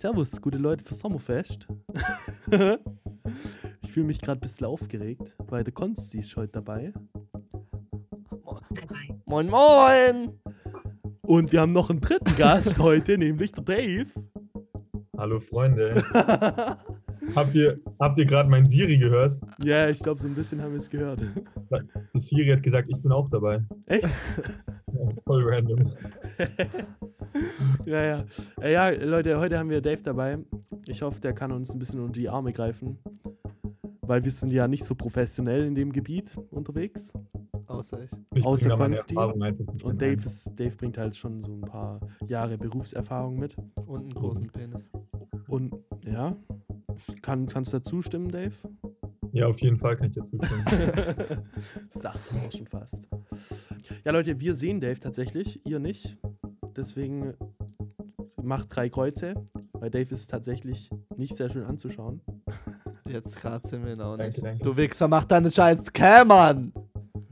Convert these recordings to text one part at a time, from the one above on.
Servus, gute Leute für Sommerfest. ich fühle mich gerade ein bisschen aufgeregt, weil der Konsti ist heute dabei. Moin, moin! Und wir haben noch einen dritten Gast heute, nämlich der Dave. Hallo Freunde. habt ihr, habt ihr gerade mein Siri gehört? Ja, ich glaube, so ein bisschen haben wir es gehört. Die Siri hat gesagt, ich bin auch dabei. Echt? Ja, voll random. Ja, ja. Äh, Ja, Leute, heute haben wir Dave dabei. Ich hoffe, der kann uns ein bisschen unter die Arme greifen. Weil wir sind ja nicht so professionell in dem Gebiet unterwegs. Außer ich. Ich Außer Konsti. Und Dave, ist, Dave bringt halt schon so ein paar Jahre Berufserfahrung mit. Und einen großen Penis. Und ja, kann, kannst du dazu stimmen, Dave? Ja, auf jeden Fall kann ich dazu stimmen. das dachte ich mir auch schon fast. Ja, Leute, wir sehen Dave tatsächlich, ihr nicht. Deswegen macht drei Kreuze, weil Dave ist tatsächlich nicht sehr schön anzuschauen. Jetzt gerade sind wir ihn auch nicht. Danke, danke. Du Wichser, mach deine scheiß Cam an!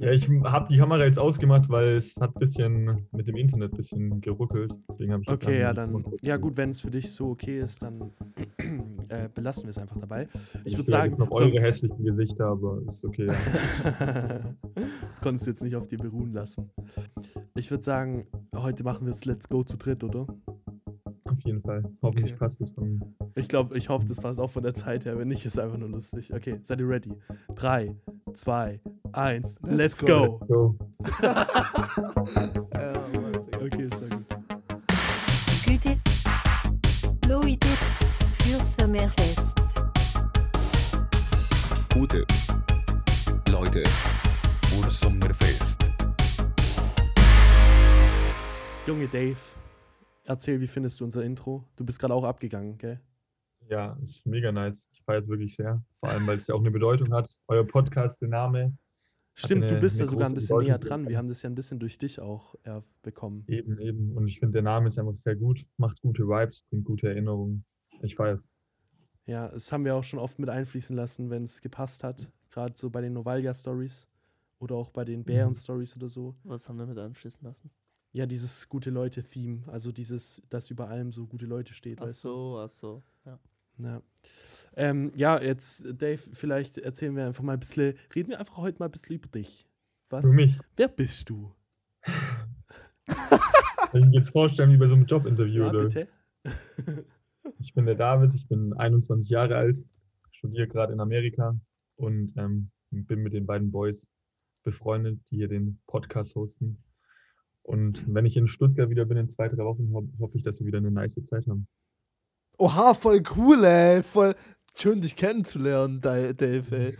Ja, ich habe die Kamera jetzt ausgemacht, weil es hat ein bisschen mit dem Internet ein bisschen geruckelt. Deswegen habe ich jetzt Okay, ja, dann. Ja, gut, wenn es für dich so okay ist, dann äh, belassen wir es einfach dabei. Ich Ich würde sagen. jetzt noch so- eure hässlichen Gesichter, aber ist okay. Ja. das konntest du jetzt nicht auf dir beruhen lassen. Ich würde sagen, heute machen wir es Let's Go zu dritt, oder? Fall. Hoffentlich Okay. passt es von. Ich glaube, ich hoffe, das passt auch von der Zeit her. Wenn nicht, ist einfach nur lustig. Okay, seid ihr ready? 3, 2, 1, let's, Let's go. go. Ja, Mann, Digga. Okay, sehr gut. Gute Leute für Sommerfest. Gute Leute für Sommerfest. Junge Dave, erzähl, wie findest du unser Intro? Du bist gerade auch abgegangen, gell? ja, ist mega nice. Ich feiere es wirklich sehr. Vor allem, weil es ja auch eine Bedeutung hat. Euer Podcast, der Name. Stimmt, du eine- bist ja sogar ein bisschen näher Bedeutung. dran. Wir haben das ja ein bisschen durch dich auch äh, bekommen. Eben, eben. Und ich finde, der Name ist einfach sehr gut. Macht gute Vibes, bringt gute Erinnerungen. Ich feiere es. Ja, das haben wir auch schon oft mit einfließen lassen, wenn es gepasst hat. Gerade so bei den Novalia-Stories oder auch bei den Bären-Stories oder so. Was haben wir mit anschließen lassen? Ja, dieses gute Leute-Theme. Also dieses, dass über allem so gute Leute steht. Ach weißt du? so, ach so. Ja. Ja. Ähm, ja, jetzt, Dave, vielleicht erzählen wir einfach mal ein bisschen, reden wir einfach heute mal ein bisschen über dich. Was? Für mich, Wer bist du? wenn ich mich jetzt vorstellen, wie bei so einem Jobinterview. Ja, oder? bitte. Ich bin der David, ich bin 21 Jahre alt, studiere gerade in Amerika und ähm, bin mit den beiden Boys befreundet, die hier den Podcast hosten. Und wenn ich in Stuttgart wieder bin in zwei, drei Wochen, ho hoffe ich, dass wir wieder eine nice Zeit haben. Oha, voll cool, ey. Voll schön, dich kennenzulernen, Dave, ey.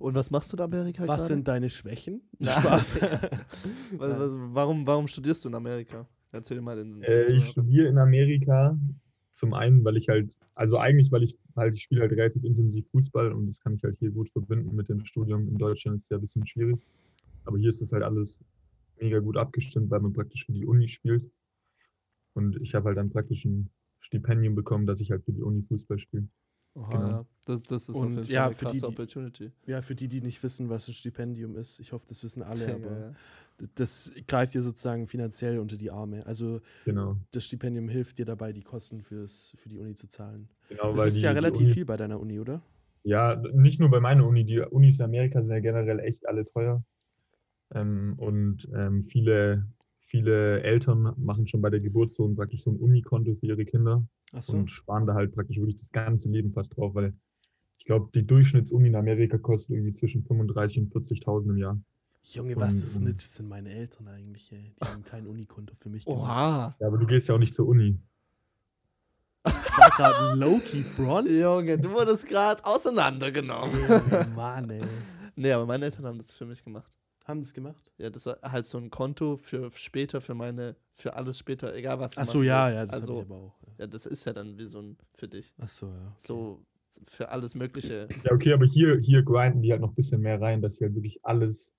Und was machst du in Amerika Was gerade? sind deine Schwächen? Spaß. Was, was, warum, warum studierst du in Amerika? Erzähl mal den. Äh, ich studiere in Amerika zum einen, weil ich halt, also eigentlich, weil ich halt, ich spiele halt relativ intensiv Fußball und das kann ich halt hier gut verbinden mit dem Studium. In Deutschland ist es ja ein bisschen schwierig. Aber hier ist das halt alles mega gut abgestimmt, weil man praktisch für die Uni spielt. Und ich habe halt dann praktisch ein Stipendium bekommen, dass ich halt für die Uni Fußball spiele. Oha, genau. ja. Das, das ist Und ja, eine für die, krasse die- Opportunity. ja, für die, die nicht wissen, was ein Stipendium ist, ich hoffe, das wissen alle, aber ja. das greift dir sozusagen finanziell unter die Arme. Also Genau. das Stipendium hilft dir dabei, die Kosten fürs, für die Uni zu zahlen. genau Das ist die, ja relativ Uni, viel bei deiner Uni, oder? Ja, nicht nur bei meiner Uni. Die Unis in Amerika sind ja generell echt alle teuer. Ähm, und ähm, viele, viele Eltern machen schon bei der Geburt so ein, praktisch so ein Unikonto für ihre Kinder Achso. und sparen da halt praktisch wirklich das ganze Leben fast drauf, weil ich glaube, die Durchschnittsuni in Amerika kostet irgendwie zwischen 35.000 und 40.000 im Jahr. Junge, was und- ist und- nicht? Das sind meine Eltern eigentlich, ey. Die haben kein Unikonto für mich gemacht. Oha. Ja, aber du gehst ja auch nicht zur Uni. Das war gerade ein Low-Key-Front. Junge, du wurdest gerade auseinandergenommen. Junge, Mann, ey. nee, aber meine Eltern haben das für mich gemacht. Haben das gemacht? Ja, das war halt so ein Konto für später, für meine, für alles später, egal was Achso, machen ja, will. ja, das also, ich aber auch. Ja. ja, das ist ja dann wie so ein für dich. Achso, ja. okay. So für alles Mögliche. Ja, okay, aber hier, hier grinden die halt noch ein bisschen mehr rein, dass sie halt wirklich alles,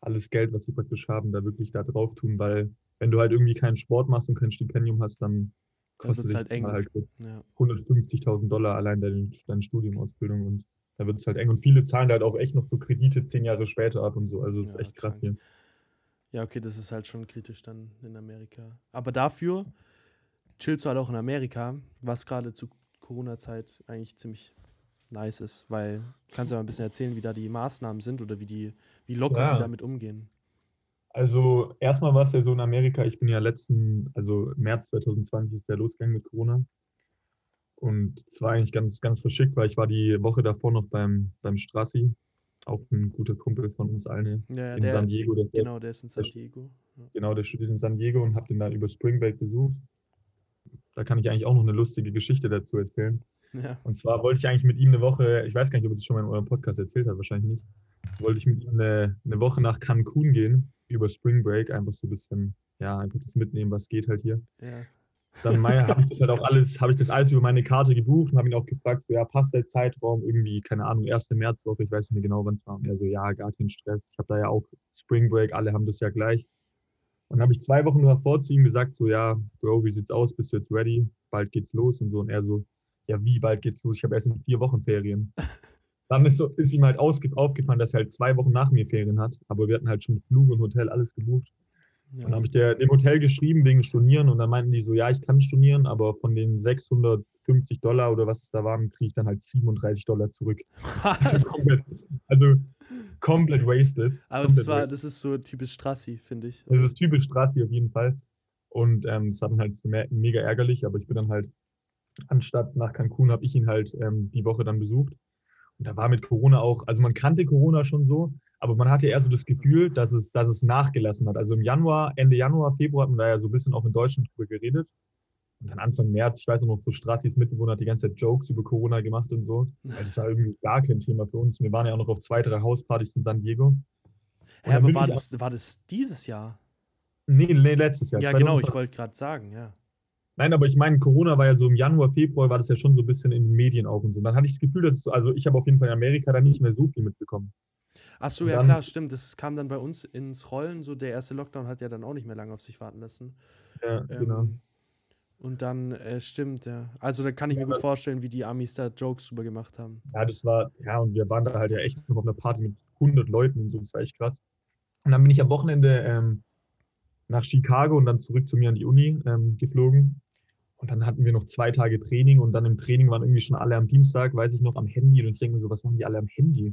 alles Geld, was sie praktisch haben, da wirklich da drauf tun, weil wenn du halt irgendwie keinen Sport machst und kein Stipendium hast, dann kostet dich halt halt Ja. 150.000 Dollar allein deine, deine Studiumausbildung und da wird es halt eng. Und viele zahlen halt auch echt noch so Kredite zehn Jahre später ab und so. Also es ist Ja, echt krass krank. hier. ja, okay, das ist halt schon kritisch dann in Amerika. Aber dafür chillst du halt auch in Amerika, was gerade zu Corona-Zeit eigentlich ziemlich nice ist, weil kannst du ja mal ein bisschen erzählen, wie da die Maßnahmen sind oder wie die, wie locker Ja. die damit umgehen. Also erstmal war es ja so in Amerika, ich bin ja letzten, also März 2020 ist ja losgegangen mit Corona. Und es war eigentlich ganz, ganz verschickt, weil ich war die Woche davor noch beim, beim Strassi, auch ein guter Kumpel von uns allen Ja, ja, in der, San Diego. Der, genau, der ist in San der- Diego. Ja. Genau, der studiert in San Diego und habe den dann über Spring Break besucht. Da kann ich eigentlich auch noch eine lustige Geschichte dazu erzählen. Ja. Und zwar wollte ich eigentlich mit ihm eine Woche, ich weiß gar nicht, ob ich das schon mal in eurem Podcast erzählt habe, wahrscheinlich nicht, wollte ich mit ihm eine, eine Woche nach Cancun gehen, über Spring Break, einfach so ein bisschen, ja, einfach das mitnehmen, was geht halt hier. Ja. Dann Mai habe ich das halt auch alles, habe ich das alles über meine Karte gebucht und habe ihn auch gefragt, so ja, passt der Zeitraum irgendwie, keine Ahnung, erste Märzwoche, ich weiß nicht mehr genau, wann es war. Und er so, ja, gar kein Stress. Ich habe da ja auch Spring Break, alle haben das ja gleich. Und dann habe ich zwei Wochen davor zu ihm gesagt, so ja, Bro, wie sieht's aus? Bist du jetzt ready? Bald geht's los und so. Und er so, ja, wie bald geht's los? Ich habe erst in vier Wochen Ferien. Dann ist, so, ist ihm halt aufgefallen, dass er halt zwei Wochen nach mir Ferien hat. Aber wir hatten halt schon Flug und Hotel, alles gebucht. Ja. Dann habe ich der, dem Hotel geschrieben wegen Stornieren und dann meinten die so, ja, ich kann stornieren, aber von den 650 Dollar oder was es da waren, kriege ich dann halt 37 Dollar zurück. Also komplett, also komplett wasted. Aber komplett das, war, wasted. das ist so typisch Strassi, finde ich. Das ist typisch Strassi auf jeden Fall. Und ähm, das war dann halt mega ärgerlich, aber ich bin dann halt, anstatt nach Cancun, habe ich ihn halt ähm, die Woche dann besucht. Und da war mit Corona auch, also man kannte Corona schon so, aber man hatte eher so das Gefühl, dass es, dass es nachgelassen hat. Also im Januar, Ende Januar, Februar hat man da ja so ein bisschen auch in Deutschland drüber geredet. Und dann Anfang März, ich weiß auch noch, so Strassis Mitbewohner hat die ganze Zeit Jokes über Corona gemacht und so. Weil das war irgendwie gar kein Thema für uns. Wir waren ja auch noch auf zwei, drei Hauspartys in San Diego. Hä, aber war das, war das dieses Jahr? Nee, nee, letztes Jahr. Ja, genau, 2020. ich wollte gerade sagen, ja. Nein, aber ich meine, Corona war ja so im Januar, Februar, war das ja schon so ein bisschen in den Medien auch und so. Und dann hatte ich das Gefühl, dass es also ich habe auf jeden Fall in Amerika da nicht mehr so viel mitbekommen. Ach so, ja dann- klar, stimmt. Das kam dann bei uns ins Rollen. So der erste Lockdown hat ja dann auch nicht mehr lange auf sich warten lassen. Ja, Ähm, genau. Und dann, äh, stimmt, ja. Also da kann ich mir Ja, gut dann- vorstellen, wie die Amis da Jokes drüber gemacht haben. Ja, das war, ja, und wir waren da halt ja echt noch auf einer Party mit 100 Leuten und so, das war echt krass. Und dann bin ich am Wochenende ähm, nach Chicago und dann zurück zu mir an die Uni ähm, geflogen. Und dann hatten wir noch zwei Tage Training und dann im Training waren irgendwie schon alle am Dienstag, weiß ich noch, am Handy. Und ich denke mir so, was machen die alle am Handy?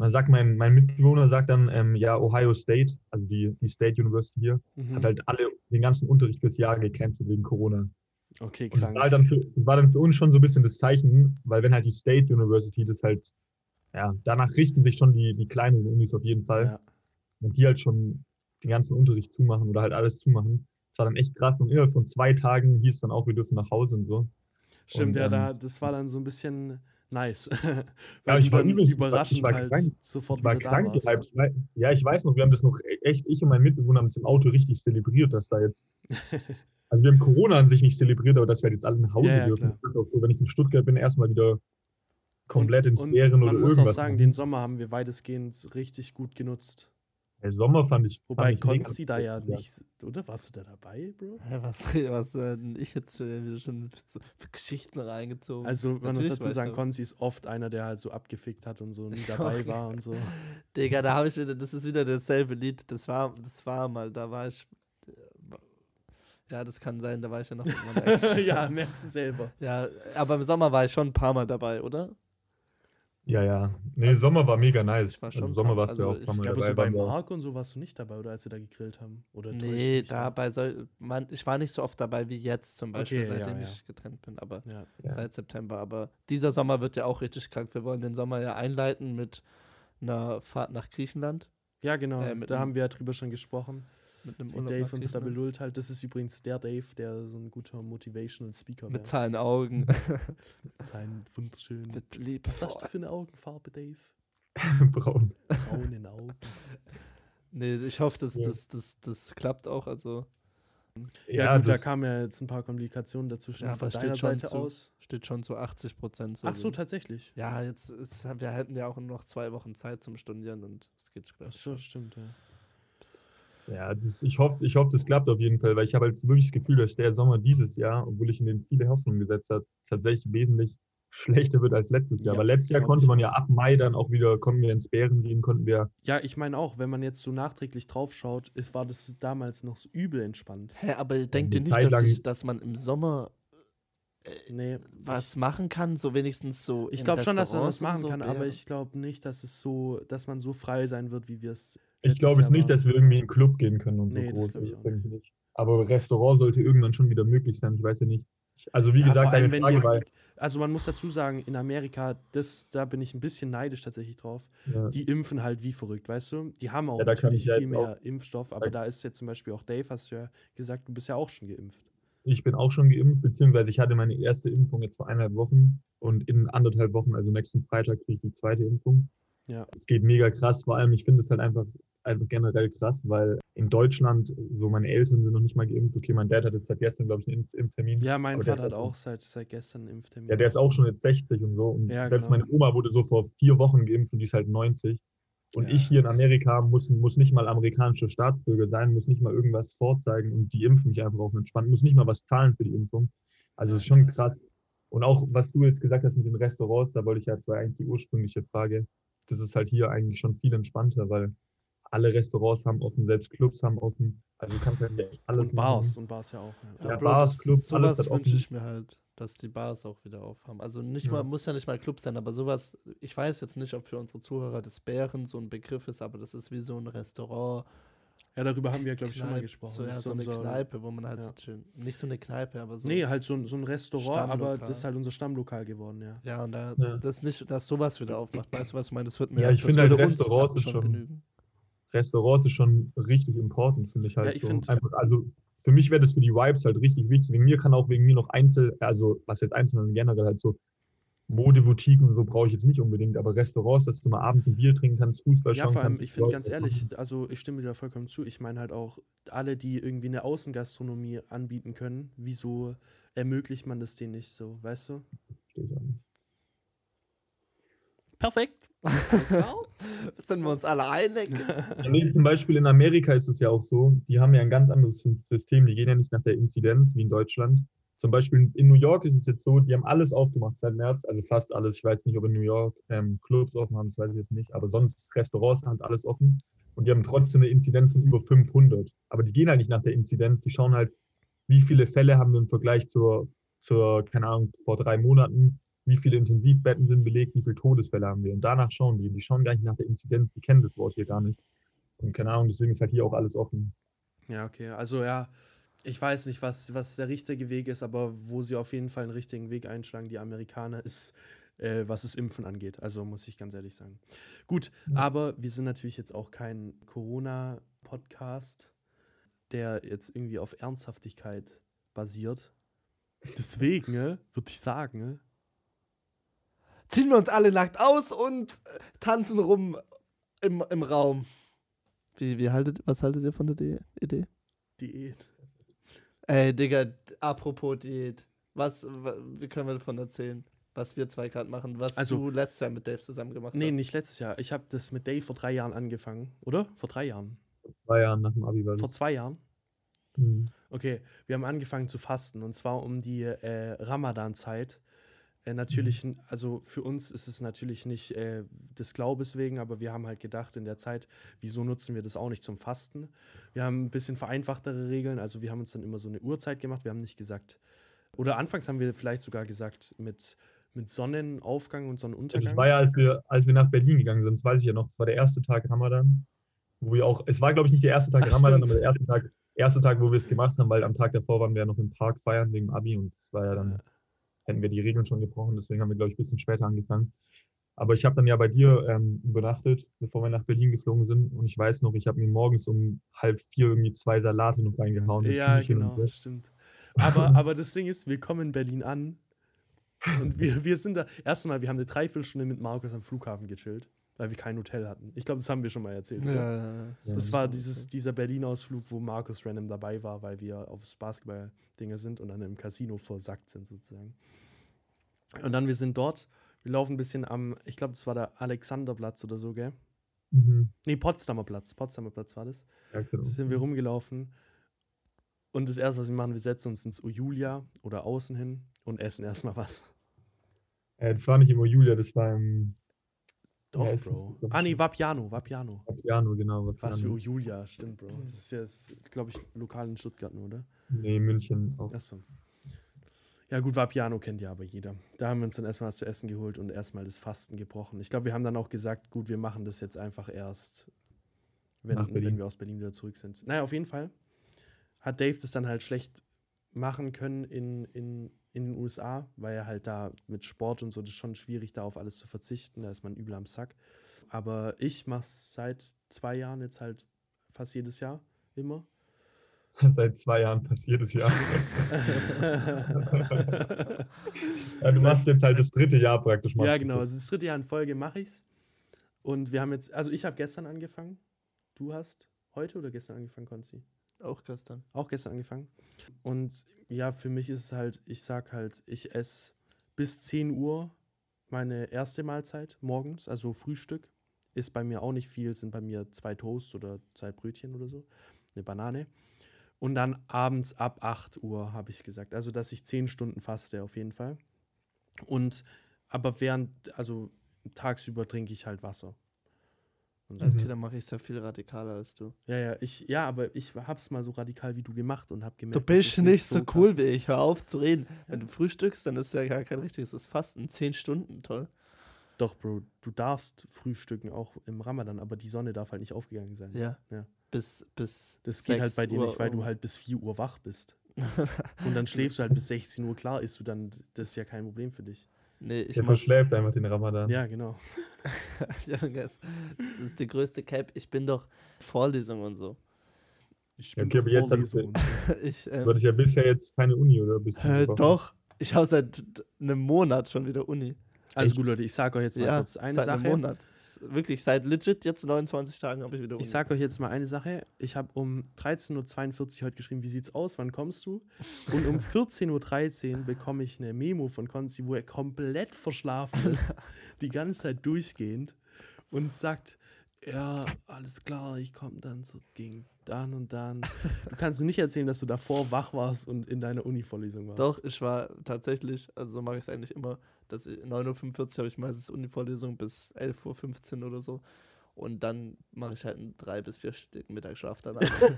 Und dann sagt mein, mein Mitbewohner, sagt dann, ähm, ja, Ohio State, also die, die State University hier, Mhm. hat halt alle den ganzen Unterricht fürs Jahr gecancelt wegen Corona. Okay, Und das war, halt dann für, das war dann für uns schon so ein bisschen das Zeichen, weil wenn halt die State University das halt, ja, danach richten sich schon die, die kleineren Unis auf jeden Fall. Ja. Wenn die halt schon den ganzen Unterricht zumachen oder halt alles zumachen. Das war dann echt krass. Und innerhalb von zwei Tagen hieß es dann auch, wir dürfen nach Hause und so. Stimmt, Und, ja, ähm, da, das war dann so ein bisschen nice. Ja, Weil ich du war übelst- überraschend ich war halt krank. sofort Ich war wieder da warst. gehypt. Ich wei- Ja, ich weiß noch, wir haben das noch, echt, ich und mein Mitbewohner haben das im Auto richtig zelebriert, dass da jetzt, also wir haben Corona an sich nicht zelebriert, aber dass wir jetzt alle nach Hause Ja, ja, dürfen. auch so, wenn ich in Stuttgart bin, erstmal wieder komplett und, ins Bären oder muss irgendwas. auch sagen, den Sommer haben wir weitestgehend richtig gut genutzt. Der Sommer fand ich. Wobei Konzi da ja nicht, oder? Warst du da dabei, Bro? Hä, Was, was äh, ich jetzt äh, wieder schon für, Geschichten reingezogen. Also man muss Natürlich dazu weiß sagen, Konzi ist oft einer, der halt so abgefickt hat und so nie dabei war und so. Digga, da habe ich wieder, das ist wieder dasselbe Lied. Das war, das war mal, da war ich. äh, Ja, das kann sein, da war ich ja noch mit meiner Ex. ja, merkst du selber. ja, aber im Sommer war ich schon ein paar Mal dabei, oder? Ja, ja. Nee, Sommer war mega nice. Ich war schon also Sommer warst du ja also auch ich ein paar Mal Ja, dabei. so bei Marc und so warst du nicht dabei, oder als wir da gegrillt haben? Oder Nee, mich da bei sol man, ich war nicht so oft dabei wie jetzt zum Beispiel, Okay, ja, seitdem ja. ich getrennt bin, aber Ja. Ja. seit September. Aber dieser Sommer wird ja auch richtig krank. Wir wollen den Sommer ja einleiten mit einer Fahrt nach Griechenland. ja, genau. Äh, mit da haben wir ja drüber schon gesprochen. Mit einem Dave uns da belullt halt. Das ist übrigens der Dave, der so ein guter Motivational Speaker Mit wäre. seinen Augen. Mit seinen wunderschönen. mit Was hast du für eine Augenfarbe, Dave? Braun. Braunen Augen. Nee, ich hoffe, dass Ja. das, das, das klappt auch. Also Ja, gut, da kamen ja jetzt ein paar Komplikationen dazwischen Ja, von aber steht deiner schon Seite zu- aus. steht schon zu 80 Prozent so. Ach so, tatsächlich. Ja, jetzt ist, wir hätten ja auch noch zwei Wochen Zeit zum Studieren und es geht Ach gleich. so, stimmt, ja. Ja, das, ich hoffe, ich hoff, das klappt auf jeden Fall, weil ich habe halt wirklich das Gefühl, dass der Sommer dieses Jahr, obwohl ich in den viele Hoffnungen gesetzt habe, tatsächlich wesentlich schlechter wird als letztes Jahr. Ja, Aber letztes Jahr glaub konnte man ja ab Mai dann auch wieder, konnten wir ins Bären gehen, konnten wir. Ja, ich meine auch, wenn man jetzt so nachträglich draufschaut, ist, war das damals noch so übel entspannt. Hä, aber denkt ihr nicht, dass, lang- ich, dass man im Sommer Nee, was machen kann? So wenigstens so. ich glaube schon, dass man was machen so kann, aber wäre? ich glaube nicht, dass es so, dass man so frei sein wird, wie wir es. Ich glaube jetzt nicht, dass wir irgendwie in einen Club gehen können und Nee, so das groß. Aber Restaurant sollte irgendwann schon wieder möglich sein. Ich weiß ja nicht. Ich, also wie Ja, gesagt, allem, Frage jetzt, war, also man muss dazu sagen, in Amerika, das, da bin ich ein bisschen neidisch tatsächlich drauf. ja, Die impfen halt wie verrückt, weißt du? Die haben auch Ja, natürlich viel mehr Impfstoff, aber da ist jetzt zum Beispiel auch Dave, hast du ja gesagt, du bist ja auch schon geimpft. ich bin auch schon geimpft, beziehungsweise ich hatte meine erste Impfung jetzt vor eineinhalb Wochen und in anderthalb Wochen, also nächsten Freitag, kriege ich die zweite Impfung. Ja. Es geht mega krass, vor allem ich finde es halt einfach, einfach generell krass, weil in Deutschland, so meine Eltern sind noch nicht mal geimpft. Okay, mein Dad hat jetzt seit gestern, glaube ich, einen Impf Impftermin. Ja, mein Vater hat auch seit, seit gestern einen Impftermin. Ja, der ist auch schon jetzt 60 und so. Und Ja, selbst genau. meine Oma wurde so vor vier Wochen geimpft und die ist halt 90. Und Ja, ich hier in Amerika muss, muss nicht mal amerikanischer Staatsbürger sein, muss nicht mal irgendwas vorzeigen und die impfen mich einfach auf entspannt, muss nicht mal was zahlen für die Impfung. Also es ist schon krass. krass. Und auch, was du jetzt gesagt hast mit den Restaurants, da wollte ich ja, das war eigentlich die ursprüngliche Frage, das ist halt hier eigentlich schon viel entspannter, weil alle Restaurants haben offen, selbst Clubs haben offen. Also du kannst halt echt alles und Bars, machen. und Bars ja auch. Ja. Ja, Bro, Bars, das- Clubs, alles sowas hat wünsche offen. ich mir halt, dass die Bars auch wieder aufhaben. Also nicht Ja. mal, muss ja nicht mal Club sein, aber sowas, ich weiß jetzt nicht, ob für unsere Zuhörer das Bären so ein Begriff ist, aber das ist wie so ein Restaurant. ja, darüber haben wir, glaube ich, schon mal gesprochen. So, Das ja, ist so eine unser- Kneipe, wo man halt ja. so schön, nicht so eine Kneipe, aber so. Nee, halt so, ein- so ein Restaurant, aber das ist halt unser Stammlokal geworden, ja. Ja, und da, Ja. das nicht, dass sowas wieder aufmacht. Weißt du, was ich meine? Das wird mir Ja, ich das finde halt Restaurants ist schon schon- genügen. Restaurants ist schon richtig important, finde ich halt Ja, ich so. find- Einfach, also für mich wäre das für die Vibes halt richtig wichtig. Wegen mir kann auch wegen mir noch Einzel, also was jetzt Einzel und generell halt so Modeboutiquen und so brauche ich jetzt nicht unbedingt, aber Restaurants, dass du mal abends ein Bier trinken kannst, Fußball Ja, schauen vor allem, kannst. ich finde ganz ehrlich, machen. also ich stimme dir da vollkommen zu. Ich meine halt auch, alle, die irgendwie eine Außengastronomie anbieten können, wieso ermöglicht man das denen nicht so, weißt du? Steht da nicht. Perfekt. Sind wir uns alle einig? Ja, nee, zum Beispiel in Amerika ist es ja auch so, die haben ja ein ganz anderes System, die gehen ja nicht nach der Inzidenz wie in Deutschland. Zum Beispiel in New York ist es jetzt so, die haben alles aufgemacht seit März, also fast alles. Ich weiß nicht, ob in New York ähm, Clubs offen haben, das weiß ich jetzt nicht, aber sonst Restaurants haben alles offen und die haben trotzdem eine Inzidenz von über 500. Aber die gehen halt nicht nach der Inzidenz, die schauen halt, wie viele Fälle haben wir im Vergleich zur, zur keine Ahnung, vor drei Monaten, wie viele Intensivbetten sind belegt, wie viele Todesfälle haben wir. Und danach schauen die. Die schauen gar nicht nach der Inzidenz, die kennen das Wort hier gar nicht. Und keine Ahnung, deswegen ist halt hier auch alles offen. Ja, okay. Also ja, ich weiß nicht, was, was der richtige Weg ist, aber wo sie auf jeden Fall einen richtigen Weg einschlagen, die Amerikaner, ist, äh, was das Impfen angeht. Also muss ich ganz ehrlich sagen. Gut, aber wir sind natürlich jetzt auch kein Corona-Podcast, der jetzt irgendwie auf Ernsthaftigkeit basiert. Deswegen äh, würde ich sagen, äh, Ziehen wir uns alle nackt aus und äh, tanzen rum im, im Raum. Wie, wie haltet, was haltet ihr von der De Idee? Diät. Ey, Digga, apropos Diät. Was, wa- wie können wir davon erzählen? Was wir zwei gerade machen, was Also- du letztes Jahr mit Dave zusammen gemacht Nee, hast. nicht letztes Jahr. Ich habe das mit Dave vor drei Jahren angefangen, oder? Vor drei Jahren. Zwei Jahre nach dem Abi war Vor zwei Jahren. Mhm. Okay, wir haben angefangen zu fasten und zwar um die äh, Ramadan-Zeit. Äh, natürlich, also für uns ist es natürlich nicht äh, des Glaubens wegen, aber wir haben halt gedacht in der Zeit, wieso nutzen wir das auch nicht zum Fasten? Wir haben ein bisschen vereinfachtere Regeln, also wir haben uns dann immer so eine Uhrzeit gemacht, wir haben nicht gesagt, oder anfangs haben wir vielleicht sogar gesagt mit, mit Sonnenaufgang und Das Sonnenuntergang. war ja, als wir, als wir nach Berlin gegangen sind, das weiß ich ja noch, das war der erste Tag Ramadan, wo wir auch, es war glaube ich nicht der erste Tag Ach, Ramadan, stimmt. aber der erste Tag, erste Tag, wo wir es gemacht haben, weil am Tag davor waren wir ja noch im Park feiern wegen Abi und es war ja dann, hätten wir die Regeln schon gebrochen, deswegen haben wir glaube ich ein bisschen später angefangen. Aber ich habe dann ja bei dir ähm, übernachtet, bevor wir nach Berlin geflogen sind und ich weiß noch, ich habe mir morgens um halb vier irgendwie zwei Salate noch reingehauen. Ja, genau, stimmt. Aber, aber das Ding ist, wir kommen in Berlin an und wir, wir sind da. Erstmal, wir haben eine Dreiviertelstunde mit Markus am Flughafen gechillt, weil wir kein Hotel hatten. Ich glaube, das haben wir schon mal erzählt. Ja, ja, ja. Ja. Das war dieses, dieser Berlin-Ausflug, wo Markus random dabei war, weil wir aufs Basketball-Dinge sind und dann im Casino versackt sind sozusagen. Und dann, wir sind dort, wir laufen ein bisschen am, ich glaube, das war der Alexanderplatz oder so, gell? Mhm. Nee, Potsdamer Platz. Potsdamer Platz war das. Ja, genau. sind wir rumgelaufen. Und das erste, was wir machen, wir setzen uns ins Julia oder außen hin und essen erstmal was. Äh, das war nicht im Julia, das war im Doch, Ja, Bro. Ah, nee, Vapiano, Vapiano. Vapiano, genau. Was für Vapiano. Julia, stimmt, Bro. Das ist jetzt, glaube ich, lokal in Stuttgart nur, oder? Nee, München auch. Achso. Ja, gut, Vapiano kennt ja aber jeder. Da haben wir uns dann erstmal was zu essen geholt und erstmal das Fasten gebrochen. Ich glaube, wir haben dann auch gesagt, gut, wir machen das jetzt einfach erst, wenn, wenn wir aus Berlin wieder zurück sind. Naja, auf jeden Fall hat Dave das dann halt schlecht machen können in, in, in den USA, weil er halt da mit Sport und so, das ist schon schwierig, da auf alles zu verzichten. Da ist man übel am Sack. Aber ich mache es seit zwei Jahren jetzt halt fast jedes Jahr immer. Seit zwei Jahren passiert es ja. ja. Du machst jetzt halt das dritte Jahr praktisch. Ja, genau. das. Also das dritte Jahr in Folge mache ich's. Und wir haben jetzt, also ich habe gestern angefangen. Du hast heute oder gestern angefangen, Konzi? Auch gestern. Auch gestern angefangen. Und ja, für mich ist es halt, ich sag halt, ich esse bis 10 Uhr meine erste Mahlzeit morgens, also Frühstück. Ist bei mir auch nicht viel, sind bei mir zwei Toast oder zwei Brötchen oder so, eine Banane. Und dann abends ab 8 Uhr, habe ich gesagt. Also, dass ich 10 Stunden faste auf jeden Fall. Und aber während, also tagsüber trinke ich halt Wasser. Und so. Okay, dann mache ich es ja viel radikaler als du. Ja, ja, ich, ja, aber ich hab's mal so radikal wie du gemacht und hab gemerkt. Du bist ist nicht so krass. cool wie ich. Hör auf zu reden. Wenn du frühstückst, dann ist ja gar kein richtiges das Fasten. Zehn Stunden, toll. Doch, Bro, du darfst frühstücken, auch im Ramadan, aber die Sonne darf halt nicht aufgegangen sein. Ja. Ja. Bis, bis. Das geht halt 6 bei dir Uhr nicht, weil du halt bis 4 Uhr wach bist. Und dann schläfst du halt bis 16 Uhr, klar ist du dann, das ist ja kein Problem für dich. Nee, ich Der verschläft einfach den Ramadan. Ja, genau. Junge, das ist die größte Cap. Ich bin doch Vorlesung und so. Ich Ja, okay, aber jetzt Vorlesung du- so. Ich, Du ähm, hattest ja bisher jetzt keine Uni, oder? Bist du äh, doch. Ich habe seit einem Monat schon wieder Uni. Also Echt? gut, Leute, ich sag euch jetzt mal ja, kurz eine seit einem Sache. Monat. S- Wirklich, seit legit jetzt 29 Tagen habe ich wieder Uni. Ich sag euch jetzt mal eine Sache. Ich habe um 13.42 Uhr heute geschrieben, wie sieht's aus, wann kommst du? Und um 14.13 Uhr bekomme ich eine Memo von Konzi, wo er komplett verschlafen ist, die ganze Zeit durchgehend und sagt, ja, alles klar, ich komme dann so gegen dann und dann. Du kannst mir nicht erzählen, dass du davor wach warst und in deiner Uni-Vorlesung warst. Doch, ich war tatsächlich, also so mache ich es eigentlich immer, ich- 9.45 Uhr habe ich meistens Uni-Vorlesung bis 11.15 Uhr oder so. Und dann mache ich halt einen drei bis vier Stunden Mittagsschlaf danach. ja.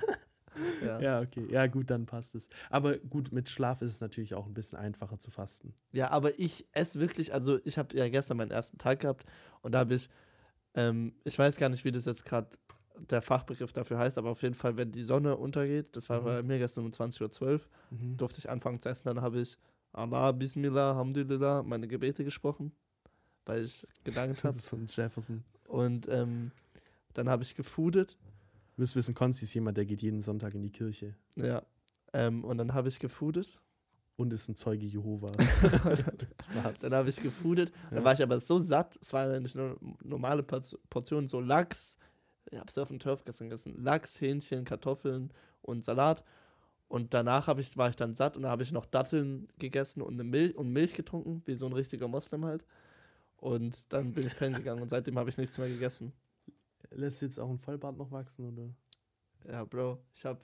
ja. Ja, okay. Ja, gut, dann passt es. Aber gut, mit Schlaf ist es natürlich auch ein bisschen einfacher zu fasten. aber ich esse wirklich, also ich habe ja gestern meinen ersten Tag gehabt und da habe ich, ähm, ich weiß gar nicht, wie das jetzt gerade der Fachbegriff dafür heißt, aber auf jeden Fall, wenn die Sonne untergeht, das war Mhm. bei mir gestern um 20.12 Uhr, Mhm. durfte ich anfangen zu essen. Dann habe ich Allah, Bismillah, Alhamdulillah, meine Gebete gesprochen, weil ich gedankt habe. so ein Jefferson. Und ähm, dann habe ich gefoodet. Du müsst wissen, Konzi ist jemand, der geht jeden Sonntag in die Kirche Ja. Ähm, und dann habe ich gefoodet. und ist ein Zeuge Jehovas. Dann habe ich gefoodet. Dann Ja. war ich aber so satt. Es war nicht nur normale Portion- Portionen, so Lachs. Ich habe es auf dem Turf gestern gegessen. Lachs, Hähnchen, Kartoffeln und Salat. Und danach ich, war ich dann satt und da habe ich noch Datteln gegessen und, eine Milch, und Milch getrunken, wie so ein richtiger Moslem halt. Und dann bin ich pennen gegangen und seitdem habe ich nichts mehr gegessen. Lässt jetzt auch ein Vollbart noch wachsen, oder? Ja, Bro, ich habe.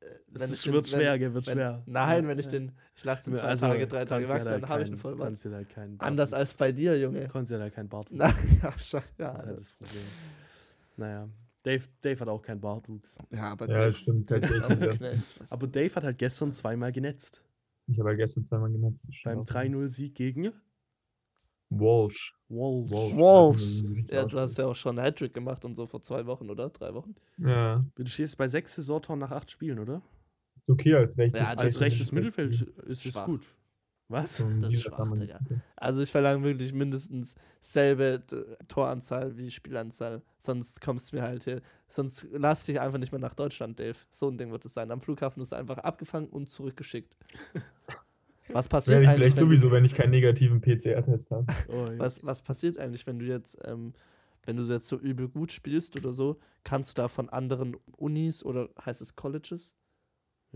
Äh, Das ist, den- wird wenn- schwer, gell, wird wenn, schwer. Nein, Ja, wenn ich ja. den. Ich lasse den zwei Also, Tage, drei Tage ja wachsen, da dann habe ich einen Vollbart. Kannst ja da keinen Anders Bartwuchs- als bei dir, Junge. Konntest ja da keinen Bart Na, ja, sche- ja, Das ist das Problem. Naja, Dave, Dave hat auch keinen Bartwuchs. ja, aber Ja, Dave- stimmt, Dave. Knecht. Aber Dave hat halt gestern zweimal genetzt. Ich habe ja gestern zweimal schon Beim auch- 3-0-Sieg gegen Walsh. Walsh. Wolves. Richtig Ja, du hast ja auch schon einen Hattrick gemacht und so vor zwei Wochen, oder? Drei Wochen? Ja, Du stehst bei sechs Saisontoren nach acht Spielen, oder? ist okay als rechtes. Ja, Als rechtes. Mittelfeld ist es gut. Was? Ein Das ist schwach, Digga. Also ich verlange wirklich mindestens selbe äh, Toranzahl wie Spielanzahl. Sonst kommst du mir halt hier. Sonst lass dich einfach nicht mehr nach Deutschland, Dave. So ein Ding wird es sein. Am Flughafen ist einfach abgefangen und zurückgeschickt. Was passiert ich eigentlich, vielleicht sowieso, wenn ich keinen negativen PCR-Test habe. Oh, ja. was, was passiert eigentlich, wenn du jetzt, ähm, wenn du jetzt so übel gut spielst oder so, kannst du da von anderen Unis oder heißt es Colleges?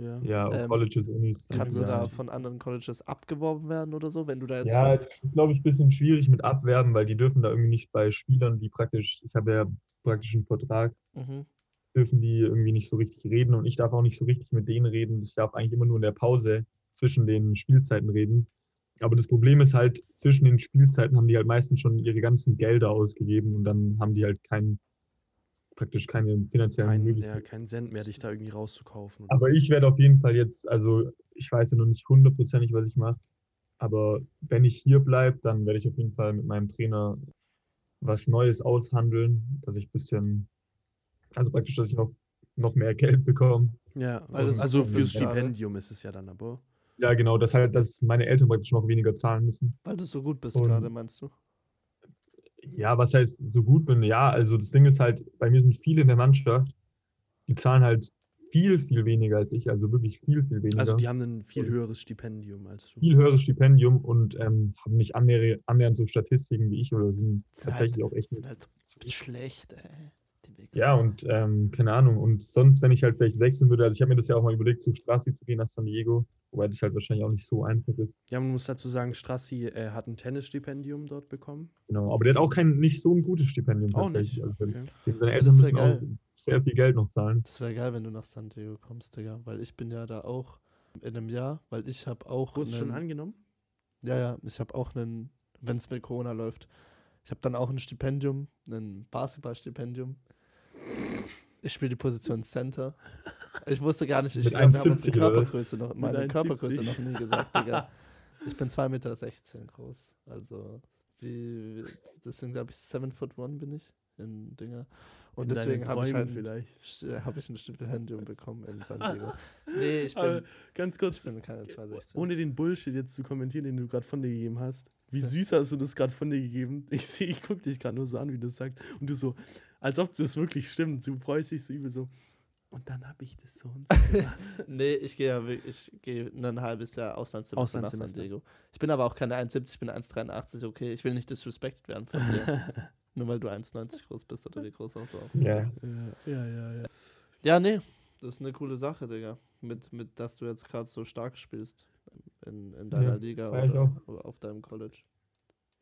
Ja. Ja, Ähm, Colleges, Unis. Kannst du da von anderen Colleges abgeworben werden oder so, wenn du da jetzt Ja, das ist, glaube ich, ein bisschen schwierig mit Abwerben, weil die dürfen da irgendwie nicht bei Spielern, die praktisch, ich habe ja praktisch einen Vertrag, mhm. dürfen die irgendwie nicht so richtig reden und ich darf auch nicht so richtig mit denen reden. Ich darf eigentlich immer nur in der Pause zwischen den Spielzeiten reden. Aber das Problem ist halt, zwischen den Spielzeiten haben die halt meistens schon ihre ganzen Gelder ausgegeben und dann haben die halt kein, praktisch keine finanziellen Kein, ja, Möglichkeiten. keinen Cent mehr, dich da irgendwie rauszukaufen. Aber ich werde auf jeden Fall jetzt, also ich weiß ja noch nicht hundertprozentig, was ich mache, aber wenn ich hier bleibe, dann werde ich auf jeden Fall mit meinem Trainer was Neues aushandeln, dass ich ein bisschen, also praktisch, dass ich noch, noch mehr Geld bekomme. Ja, also gut fürs. Stipendium ist es ja dann aber. Ja, genau, dass halt, dass meine Eltern praktisch noch weniger zahlen müssen. Weil du so gut bist Und- gerade, meinst du? Ja, was heißt so gut bin, ja, also das Ding ist halt, bei mir sind viele in der Mannschaft, die zahlen halt viel, viel weniger als ich, also wirklich viel, viel weniger. Also die haben ein viel höheres Stipendium als du. viel höheres Stipendium und ähm, haben nicht annähernd, annähernd so Statistiken wie ich oder sind tatsächlich auch echt Sind halt schlecht, ey. Ja, und ähm, keine Ahnung. Und sonst, wenn ich halt vielleicht wechseln würde, also ich habe mir das ja auch mal überlegt, zu Strassi zu gehen nach San Diego, wobei das halt wahrscheinlich auch nicht so einfach ist. Ja, man muss dazu sagen, Strassi äh, hat ein Tennisstipendium dort bekommen. Genau. Aber der hat auch kein nicht so ein gutes Stipendium Auch tatsächlich. nicht. Also, Okay. Seine Eltern müssen auch geil. sehr viel Geld noch zahlen. Das wäre geil, wenn du nach San Diego kommst, Digga. Weil ich bin ja da auch in einem Jahr, weil ich habe auch. Wurdest du schon angenommen? Ja, ja, ich habe auch einen, wenn es mit Corona läuft, ich habe dann auch ein Stipendium, ein Basketballstipendium. Ich spiele die Position Center. Ich wusste gar nicht, ich wir haben unsere 1,70 oder was? Körpergröße noch, meine 1,70. Körpergröße noch nie gesagt, Digga. Ich bin 2,16 Meter groß. Also, wie, das sind, glaube ich, 7 foot 1 bin ich in Dinger. Und In deswegen habe ich halt vielleicht. habe ich ein Stipendium bekommen in San Diego. Nee, ich Aber bin, ganz ich kurz, bin keine 2,16. ohne den Bullshit jetzt zu kommentieren, den du gerade von dir gegeben hast. Wie süß hast du das gerade von dir gegeben? Ich sehe, ich gucke dich gerade nur so an, wie du es sagst. Und du so, als ob das wirklich stimmt. Du freust dich so übel so. Und dann habe ich das so und so gemacht. Nee, ich gehe ja wirklich, ich gehe ein halbes Jahr Auslandssemester nach San Auslandssemester. Diego. Ich bin aber auch keine 1,70, ich bin 1,83, okay. Ich will nicht disrespected werden von dir. Nur weil du 1,90 groß bist oder wie groß auch du auch Ja. bist. ja, ja, ja, ja. Ja, nee, das ist eine coole Sache, Digga. Mit, mit dass du jetzt gerade so stark spielst in, in deiner Ja, Liga ich oder, oder auf deinem College.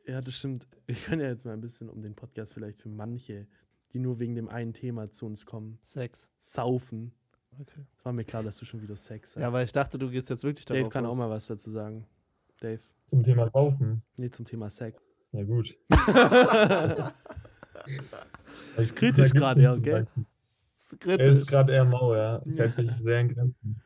Ja, das stimmt. Wir können ja jetzt mal ein bisschen um den Podcast vielleicht für manche, die nur wegen dem einen Thema zu uns kommen, Sex. saufen. Okay. Es war mir klar, dass du schon wieder Sex hast. Ja, weil ich dachte, du gehst jetzt wirklich darauf Dave kann auch los. mal was dazu sagen. Dave, Zum Thema Rauchen. nee, zum Thema Sex. Ja, gut. Ist kritisch gerade, ja, gell? sagen. Kritisch. Er ist gerade eher mau, ja. Es hält sich sehr in Grenzen.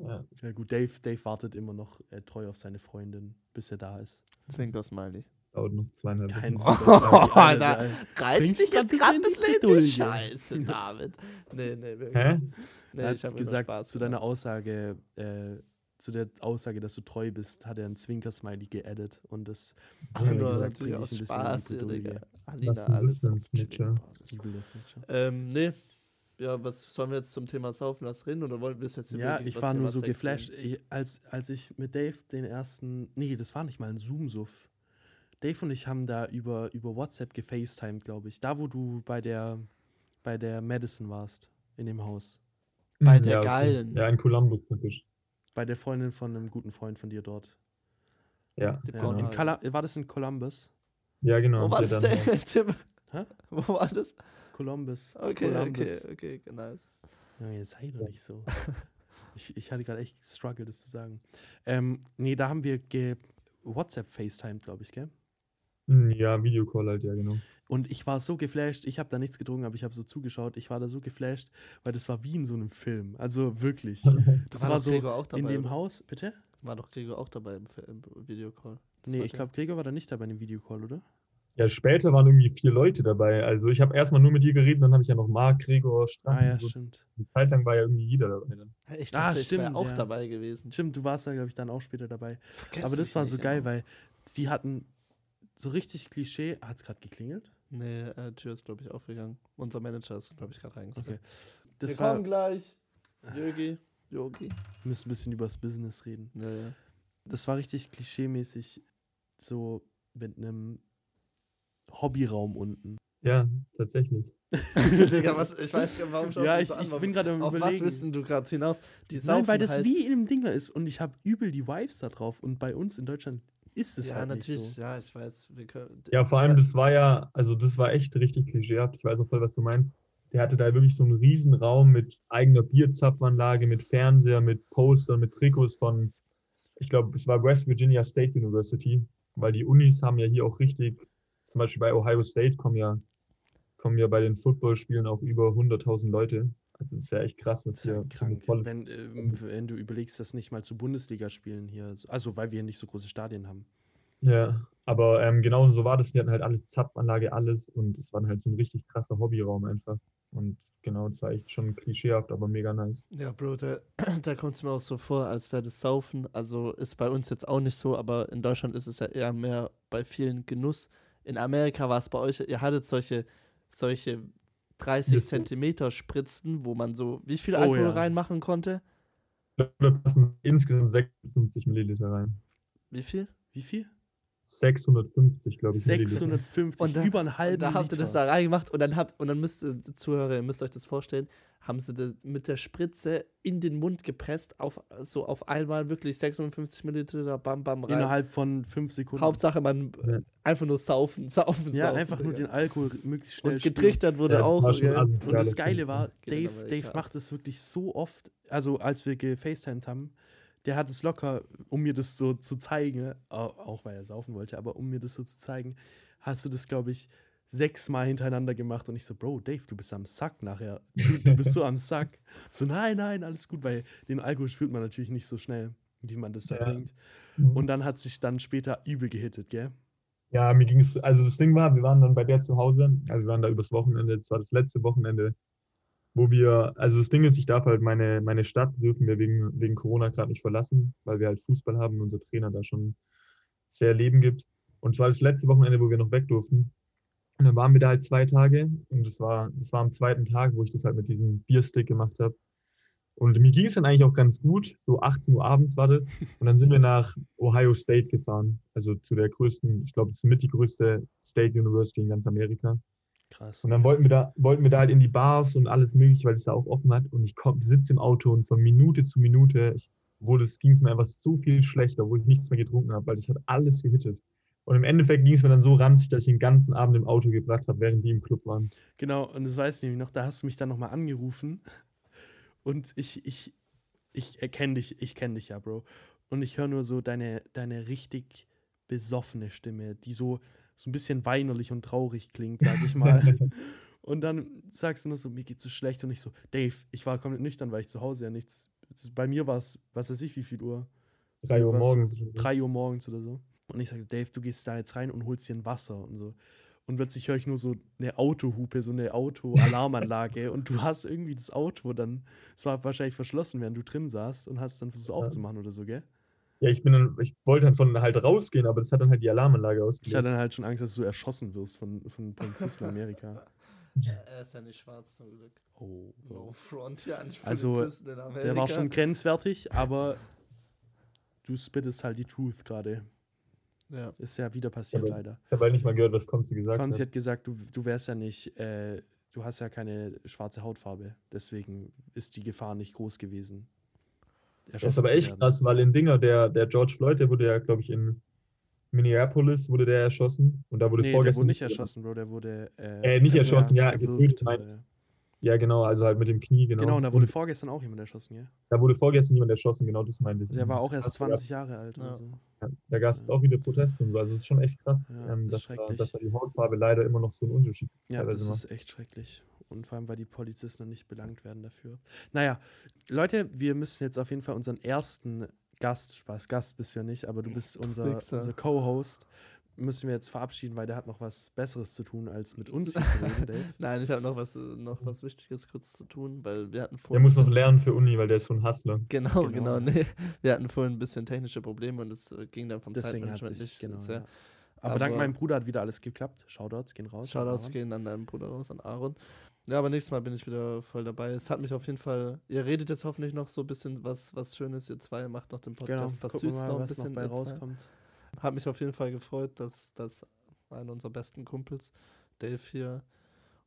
Ja. Ja gut, Dave, Dave wartet immer noch äh, treu auf seine Freundin, bis er da ist. Zwinker Smiley. Dauert noch zweieinhalb Kein Wochen. Super, Alter. Reiß Bringst dich grad jetzt gerade ein bisschen in die. Scheiße, David. Nee, nee, wirklich. Hä? Nee, er ich hat habe gesagt, Spaß zu deiner Aussage, äh, zu der Aussage, dass du treu bist, hat er ein Zwinker-Smiley geaddet und das Ja, nur gesagt, natürlich bring aus ich ein bisschen in die Spaß. Was Alina, das alles ein Snitcher? Übel schon. Ähm, nee. Ja, was sollen wir jetzt zum Thema Saufen was reden oder wollen wir es jetzt Ja, ich was war Thema nur so Sex geflasht, ich, als, als ich mit Dave den ersten, nee, das war nicht mal ein Zoom-Suff. Dave und ich haben da über, über WhatsApp gefacetimed, glaube ich. Da, wo du bei der, bei der Madison warst, in dem Haus. Bei Hm, der okay. geilen. Ja, in Columbus praktisch. Bei der Freundin von einem guten Freund von dir dort. Ja, Ja, in Cala war das in Columbus? ja genau. Wo war das denn, Tim? Hä? Wo war das? Columbus. Okay, Columbus. okay, okay, nice. Ja, jetzt sei doch nicht so. Ich, ich hatte gerade echt Struggle, das zu sagen. Ähm, nee, da haben wir ge WhatsApp FaceTime, glaube ich, gell? Hm, Ja, Videocall halt, ja, genau. Und ich war so geflasht, ich habe da nichts getrunken, aber ich habe so zugeschaut. Ich war da so geflasht, weil das war wie in so einem Film. Also wirklich. Das war, doch so Gregor auch dabei, in dem oder? Haus, bitte? War doch Gregor auch dabei im, im Videocall. Das nee, war ich glaube, Gregor war da nicht dabei in dem Videocall, oder? Ja, später waren irgendwie vier Leute dabei. Also ich habe erstmal nur mit dir geredet, dann habe ich ja noch Marc, Gregor, Straßen. Ah ja, so. stimmt. Eine Zeit lang war ja irgendwie jeder dabei dann. Ich Ah, dachte, ich wäre stimmt, auch ja. dabei gewesen. Stimmt, du warst da, glaube ich, dann auch später dabei. Vergesst aber das war so geil, immer. weil die hatten so richtig Klischee. Hat es gerade geklingelt? Nee, äh, Tür ist, glaube ich, aufgegangen. Unser Manager ist, glaube ich, gerade reingegangen. Okay. Das Wir war, kommen gleich. Yogi. Yogi. wir müssen ein bisschen über das Business reden. Ja, ja. Das war richtig klischeemäßig so mit einem Hobbyraum unten. Ja, tatsächlich. Digga, was, ich weiß gar warum schaust ja, du ich, so an? ich Warum- bin gerade am Auf was überlegen. wissen du gerade hinaus? Die Nein, weil das halt, wie in einem Dinger ist und ich habe übel die Vibes da drauf und bei uns in Deutschland ist es Ja, halt natürlich. nicht so. Ja, ich weiß. Wir können, Ja, vor allem, das war ja, also das war echt richtig klischeehaft. Ich weiß auch voll, was du meinst. Der hatte da wirklich so einen riesen Raum mit eigener Bierzapfanlage, mit Fernseher, mit Postern, mit Trikots von ich glaube, es war West Virginia State University, weil die Unis haben ja hier auch richtig, zum Beispiel bei Ohio State kommen ja, kommen ja bei den Footballspielen auch über 100.000 Leute. Also das ist ja echt krass, was Das ist ja hier krank, voll- wenn, ähm, wenn du überlegst, das nicht mal zu Bundesliga spielen hier. Also, weil wir nicht so große Stadien haben. Ja, aber ähm, genau so war das. Die hatten halt alles Zapfanlage, alles und es war halt so ein richtig krasser Hobbyraum einfach. Und genau, das war echt schon klischeehaft, aber mega nice. Ja, Bro, da, da kommt es mir auch so vor, als wäre das Saufen. Also ist bei uns jetzt auch nicht so, aber in Deutschland ist es ja eher mehr bei vielen Genuss. In Amerika war es bei euch, ihr hattet solche, solche 30 Das- Zentimeter Spritzen, wo man so, wie viel Oh, Alkohol ja. reinmachen konnte? Ich glaube, da passen insgesamt 56 Milliliter rein. Wie viel? Wie viel? 650, glaube ich. Milliliter. 650, Und da- über einen Und halben da habt ihr das da reingemacht und dann habt, und dann müsst ihr, Zuhörer, ihr müsst euch das vorstellen, haben sie das mit der Spritze in den Mund gepresst, auf, so auf einmal wirklich 650 Milliliter, bam, bam, rein. Innerhalb von fünf Sekunden. Hauptsache man äh, Ja. einfach nur saufen, saufen, ja, saufen. einfach nur den Alkohol möglichst schnell Und getrichtert wurde Ja, auch. Und das Geile stimmt. war, Dave, Dave macht das wirklich so oft, also als wir gefacetimed haben, der hat es locker, um mir das so zu zeigen, au- auch weil er saufen wollte, aber um mir das so zu zeigen, hast du das, glaube ich, sechsmal hintereinander gemacht und ich so, Bro, Dave, du bist am Sack nachher. Du, du bist so am Sack. So, nein, nein, alles gut, weil den Alkohol spürt man natürlich nicht so schnell, wie man das da Ja. trinkt. Und dann hat sich dann später übel gehittet, gell? Ja, mir ging es, also das Ding war, wir waren dann bei der zu Hause, also wir waren da übers Wochenende, das war das letzte Wochenende, wo wir, also das Ding ist, ich darf halt meine, meine Stadt dürfen wir wegen, wegen Corona gerade nicht verlassen, weil wir halt Fußball haben und unser Trainer da schon sehr Leben gibt. Und es war das letzte Wochenende, wo wir noch weg durften. Und dann waren wir da halt zwei Tage und das war, das war am zweiten Tag, wo ich das halt mit diesem Bierstick gemacht habe. Und mir ging es dann eigentlich auch ganz gut. So 18 Uhr abends war das. Und dann sind wir nach Ohio State gefahren. Also zu der größten, ich glaube, das ist mit die größte State University in ganz Amerika. Krass. Und dann wollten wir da, wollten wir da halt in die Bars und alles mögliche, weil es da auch offen hat. Und ich sitze im Auto und von Minute zu Minute ich, wurde es, ging es mir einfach so viel schlechter, wo ich nichts mehr getrunken habe, weil das hat alles gehittet. Und im Endeffekt ging es mir dann so ranzig, dass ich den ganzen Abend im Auto gebracht habe, während die im Club waren. Genau, und das weiß ich nämlich noch, da hast du mich dann nochmal angerufen und ich, ich, ich erkenne dich, ich kenne dich ja, Bro. Und ich höre nur so deine, deine richtig besoffene Stimme, die so, so ein bisschen weinerlich und traurig klingt, sag ich mal. und dann sagst du nur so, mir geht's so schlecht und ich so, Dave, ich war komplett nüchtern, weil ich zu Hause ja nichts, bei mir war es, was weiß ich, wie viel Uhr? Drei Uhr morgens. 3 Uhr morgens oder so. Und ich sage, Dave, du gehst da jetzt rein und holst dir ein Wasser und so. Und plötzlich höre ich nur so eine Autohupe, so eine Autoalarmanlage. und du hast irgendwie das Auto dann, es war wahrscheinlich verschlossen, während du drin saßt und hast dann versucht aufzumachen oder so, gell? Ja, ich bin dann, ich wollte dann von halt rausgehen, aber das hat dann halt die Alarmanlage Ich ausgelöst. hatte dann halt schon Angst, dass du erschossen wirst von, von Polizisten in Amerika. Er ist ja nicht schwarz zum Glück. Oh, No oh. front hier an Also, Polizisten in Amerika. Der war schon grenzwertig, aber du spittest halt die Truth gerade. Ja. Ist ja wieder passiert, Aber- leider. Ich habe halt nicht mal gehört, was Konzi gesagt Konzi hat. hat gesagt, du, du wärst ja nicht, äh, du hast ja keine schwarze Hautfarbe. Deswegen ist die Gefahr nicht groß gewesen. Das ist aber echt werden. krass, weil in Dinger, der, der George Floyd, der wurde ja, glaube ich, in Minneapolis wurde der erschossen. Und da wurde Nee, der vorgestern. wurde nicht erschossen, Bro. Der wurde. Äh, nicht erschossen, ja, getötet, äh, Ja, genau, also halt mit dem Knie, genau. Genau, und da wurde und vorgestern auch jemand erschossen, ja. da wurde vorgestern jemand erschossen, genau das meinte ich. Der war Das auch erst krass, 20 Jahre alt Ja. oder so. Ja, da gab es auch wieder Proteste und so. Also es ist schon echt krass, Ja, ähm, ist dass, da, dass da die Hautfarbe leider immer noch so einen Unterschied Ja, das teilweise macht. ist echt schrecklich. Und vor allem, weil die Polizisten dann nicht belangt werden dafür. Naja, Leute, wir müssen jetzt auf jeden Fall unseren ersten Gast, Spaß, Gast bist du ja nicht, aber du bist unser, unser Co-Host, müssen wir jetzt verabschieden, weil der hat noch was Besseres zu tun, als mit uns hier zu reden, Dave. Nein, ich habe noch was, äh, noch was Wichtiges kurz zu tun, weil wir hatten Der vorhin. muss noch bisschen- lernen für Uni, weil der ist so ein Hustler. Genau, Genau. genau. Nee. Wir hatten vorhin ein bisschen technische Probleme und es äh, ging dann vom Deswegen hat Zeitmanagement sich, nicht genau, sehr. ja. Aber, dank Aber- meinem Bruder hat wieder alles geklappt. Shoutouts gehen raus. Shoutouts gehen an deinen Bruder raus, an Aaron. Ja, aber nächstes Mal bin ich wieder voll dabei. Es hat mich auf jeden Fall. Ihr redet jetzt hoffentlich noch so ein bisschen was, was Schönes, ihr zwei. Macht noch den Genau, Podcast. wir versüßt mal, noch ein was noch bisschen. bei ihr zwei. Hat mich auf jeden Fall gefreut, dass, dass einer unserer besten Kumpels, Dave, hier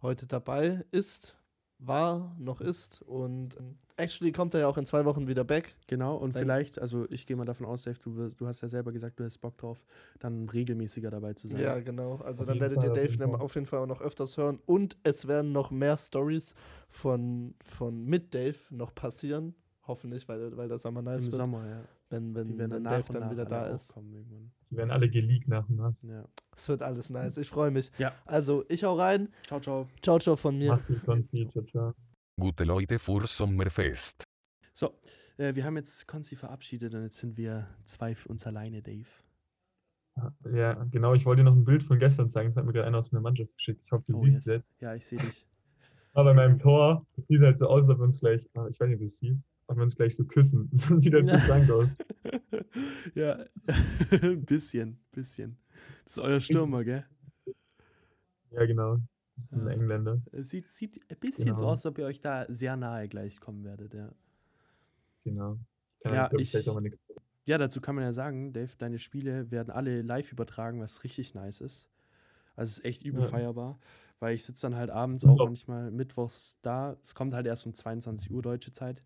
heute dabei ist, war, noch ist. Und ähm, actually kommt er ja auch in zwei Wochen wieder back. Genau, und Dann- vielleicht, also ich gehe mal davon aus, Dave, du, wirst, du hast ja selber gesagt, du hast Bock drauf, dann regelmäßiger dabei zu sein. Ja, genau. Also Auf dann jeden werdet Fall, ihr auf Dave jeden dann Fall. auf jeden Fall auch noch öfters hören. Und es werden noch mehr Stories von, von mit Dave noch passieren. Hoffentlich, weil, weil der Sommer nice Im wird. Sommer, ja. Wenn, wenn, Die werden wenn dann nach Dave und dann nach wieder da ist. Die werden alle geleakt nach und nach. Ja. Es wird alles nice. Ich freue mich. Ja. Also, ich hau rein. Ciao, ciao. Ciao, ciao von mir. Ciao, ciao. Gute Leute vor Sommerfest. So, äh, wir haben jetzt Konzi verabschiedet und jetzt sind wir zwei für uns alleine, Dave. Ja, genau. Ich wollte dir noch ein Bild von gestern zeigen. Das hat mir gerade einer aus meiner Mannschaft geschickt. Ich hoffe, du Oh, siehst yes. es jetzt. Ja, ich sehe dich. Aber bei meinem Tor, das sieht halt so aus, als ob wir uns gleich, ah, ich weiß nicht, ob es hieß, ob wir uns gleich so küssen. Das sieht halt so krank aus. ja, ein bisschen, bisschen. Das ist euer Stürmer, gell? Ja, genau. Das ist ein. Engländer. Es sieht, sieht ein bisschen so Genau. aus, als ob ihr euch da sehr nahe gleich kommen werdet, ja. Genau. Kann Ja, ich, ich- Ja, dazu kann man ja sagen, Dave, deine Spiele werden alle live übertragen, was richtig nice ist. Also es ist echt übel Ja. feierbar, weil ich sitze dann halt abends auch- manchmal mittwochs da. Es kommt halt erst um 22 Uhr deutsche Zeit.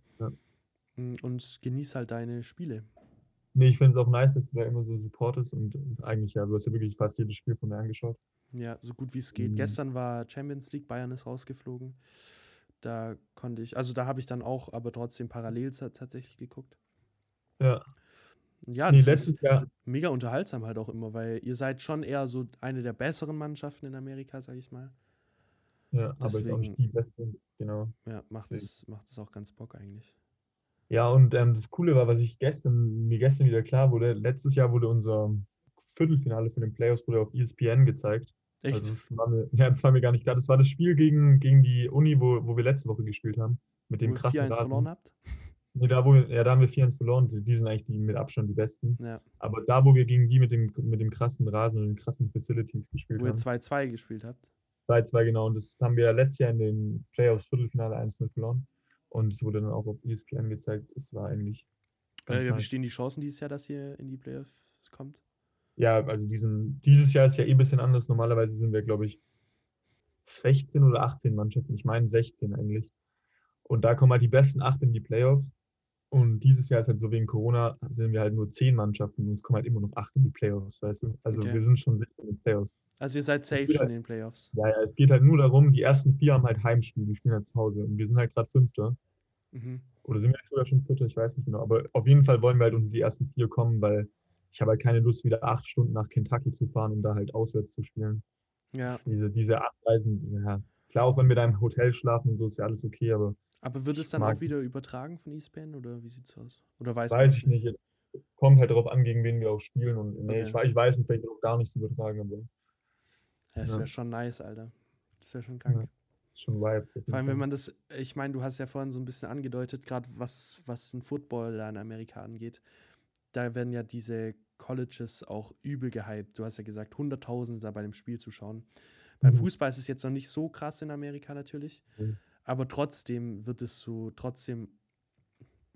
Mm, Und genieß halt deine Spiele. Nee, ich finde es auch nice, dass du da immer so supportest und, und eigentlich, ja, du hast ja wirklich fast jedes Spiel von mir angeschaut. Ja, so gut wie es geht. Mhm. Gestern war Champions League, Bayern ist rausgeflogen. Da konnte ich, also da habe ich dann auch, aber trotzdem parallel ta- tatsächlich geguckt. Ja. Ja, nee, das ist Jahr, mega unterhaltsam halt auch immer, weil ihr seid schon eher so eine der besseren Mannschaften in Amerika, sag ich mal. ja, aber ist auch nicht Deswegen- die beste. Genau. Ja, macht Deswegen. es macht es auch ganz Bock eigentlich. Ja, und ähm, das Coole war, was ich gestern, mir gestern wieder klar wurde, letztes Jahr wurde unser Viertelfinale von den Playoffs wurde auf ESPN gezeigt. Echt? Also das war mir, ja, das war mir gar nicht klar. Das war das Spiel gegen, gegen die Uni, wo, wo wir letzte Woche gespielt haben. Mit Wo dem ihr krassen 4-1 Rasen. verloren habt? Nee, da, wo wir, ja, da haben wir 4-1 verloren. Die sind eigentlich die mit Abstand die besten. Ja. Aber da, wo wir gegen die mit dem, mit dem krassen Rasen und den krassen Facilities gespielt Wo ihr haben. 2-2 gespielt habt. 2-2 genau. Und das haben wir ja letztes Jahr in den Playoffs Viertelfinale 1-0 verloren. Und es wurde dann auch auf ESPN gezeigt. Es war eigentlich. Äh, ja, wie stehen die Chancen dieses Jahr, dass ihr in die Playoffs kommt? Ja, also diesen, dieses Jahr ist ja eh ein bisschen anders. Normalerweise sind wir, glaube ich, 16 oder 18 Mannschaften. Ich meine 16 eigentlich. Und da kommen halt die besten acht in die Playoffs. Und dieses Jahr ist halt so wegen Corona, sind wir halt nur 10 Mannschaften und es kommen halt immer noch acht in die Playoffs, weißt du? Also Okay. wir sind schon sicher in den Playoffs. Also ihr seid safe schon halt- in den Playoffs. Ja, ja, es geht halt nur darum, die ersten vier haben halt Heimspiel, die spielen halt zu Hause. Und wir sind halt gerade Fünfter. Mhm. Oder sind wir jetzt sogar schon Vierter? Ich weiß nicht genau. Aber auf jeden Fall wollen wir halt unter die ersten vier kommen, weil ich habe halt keine Lust, wieder acht Stunden nach Kentucky zu fahren, um da halt auswärts zu spielen. Ja. Diese, diese Abreisen, ja. Klar, auch wenn wir da im Hotel schlafen und so, ist ja alles okay, aber Aber wird es dann auch wieder übertragen von ESPN oder wie sieht's aus? Oder weiß, weiß ich nicht. Kommt halt darauf an, gegen wen wir auch spielen. Und nee, Okay. ich, ich weiß nicht, vielleicht auch gar nichts übertragen, aber Ja, das Ja. wäre schon nice, Alter. Das wäre schon krank. Ja. ist schon Vibes. Vor allem, wenn man das, ich meine, du hast ja vorhin so ein bisschen angedeutet, gerade was, was ein Football da in Amerika angeht, da werden ja diese Colleges auch übel gehypt. Du hast ja gesagt, Hunderttausende da bei dem Spiel zuschauen. Beim Mhm. Fußball ist es jetzt noch nicht so krass in Amerika natürlich, Mhm. aber trotzdem wird es so trotzdem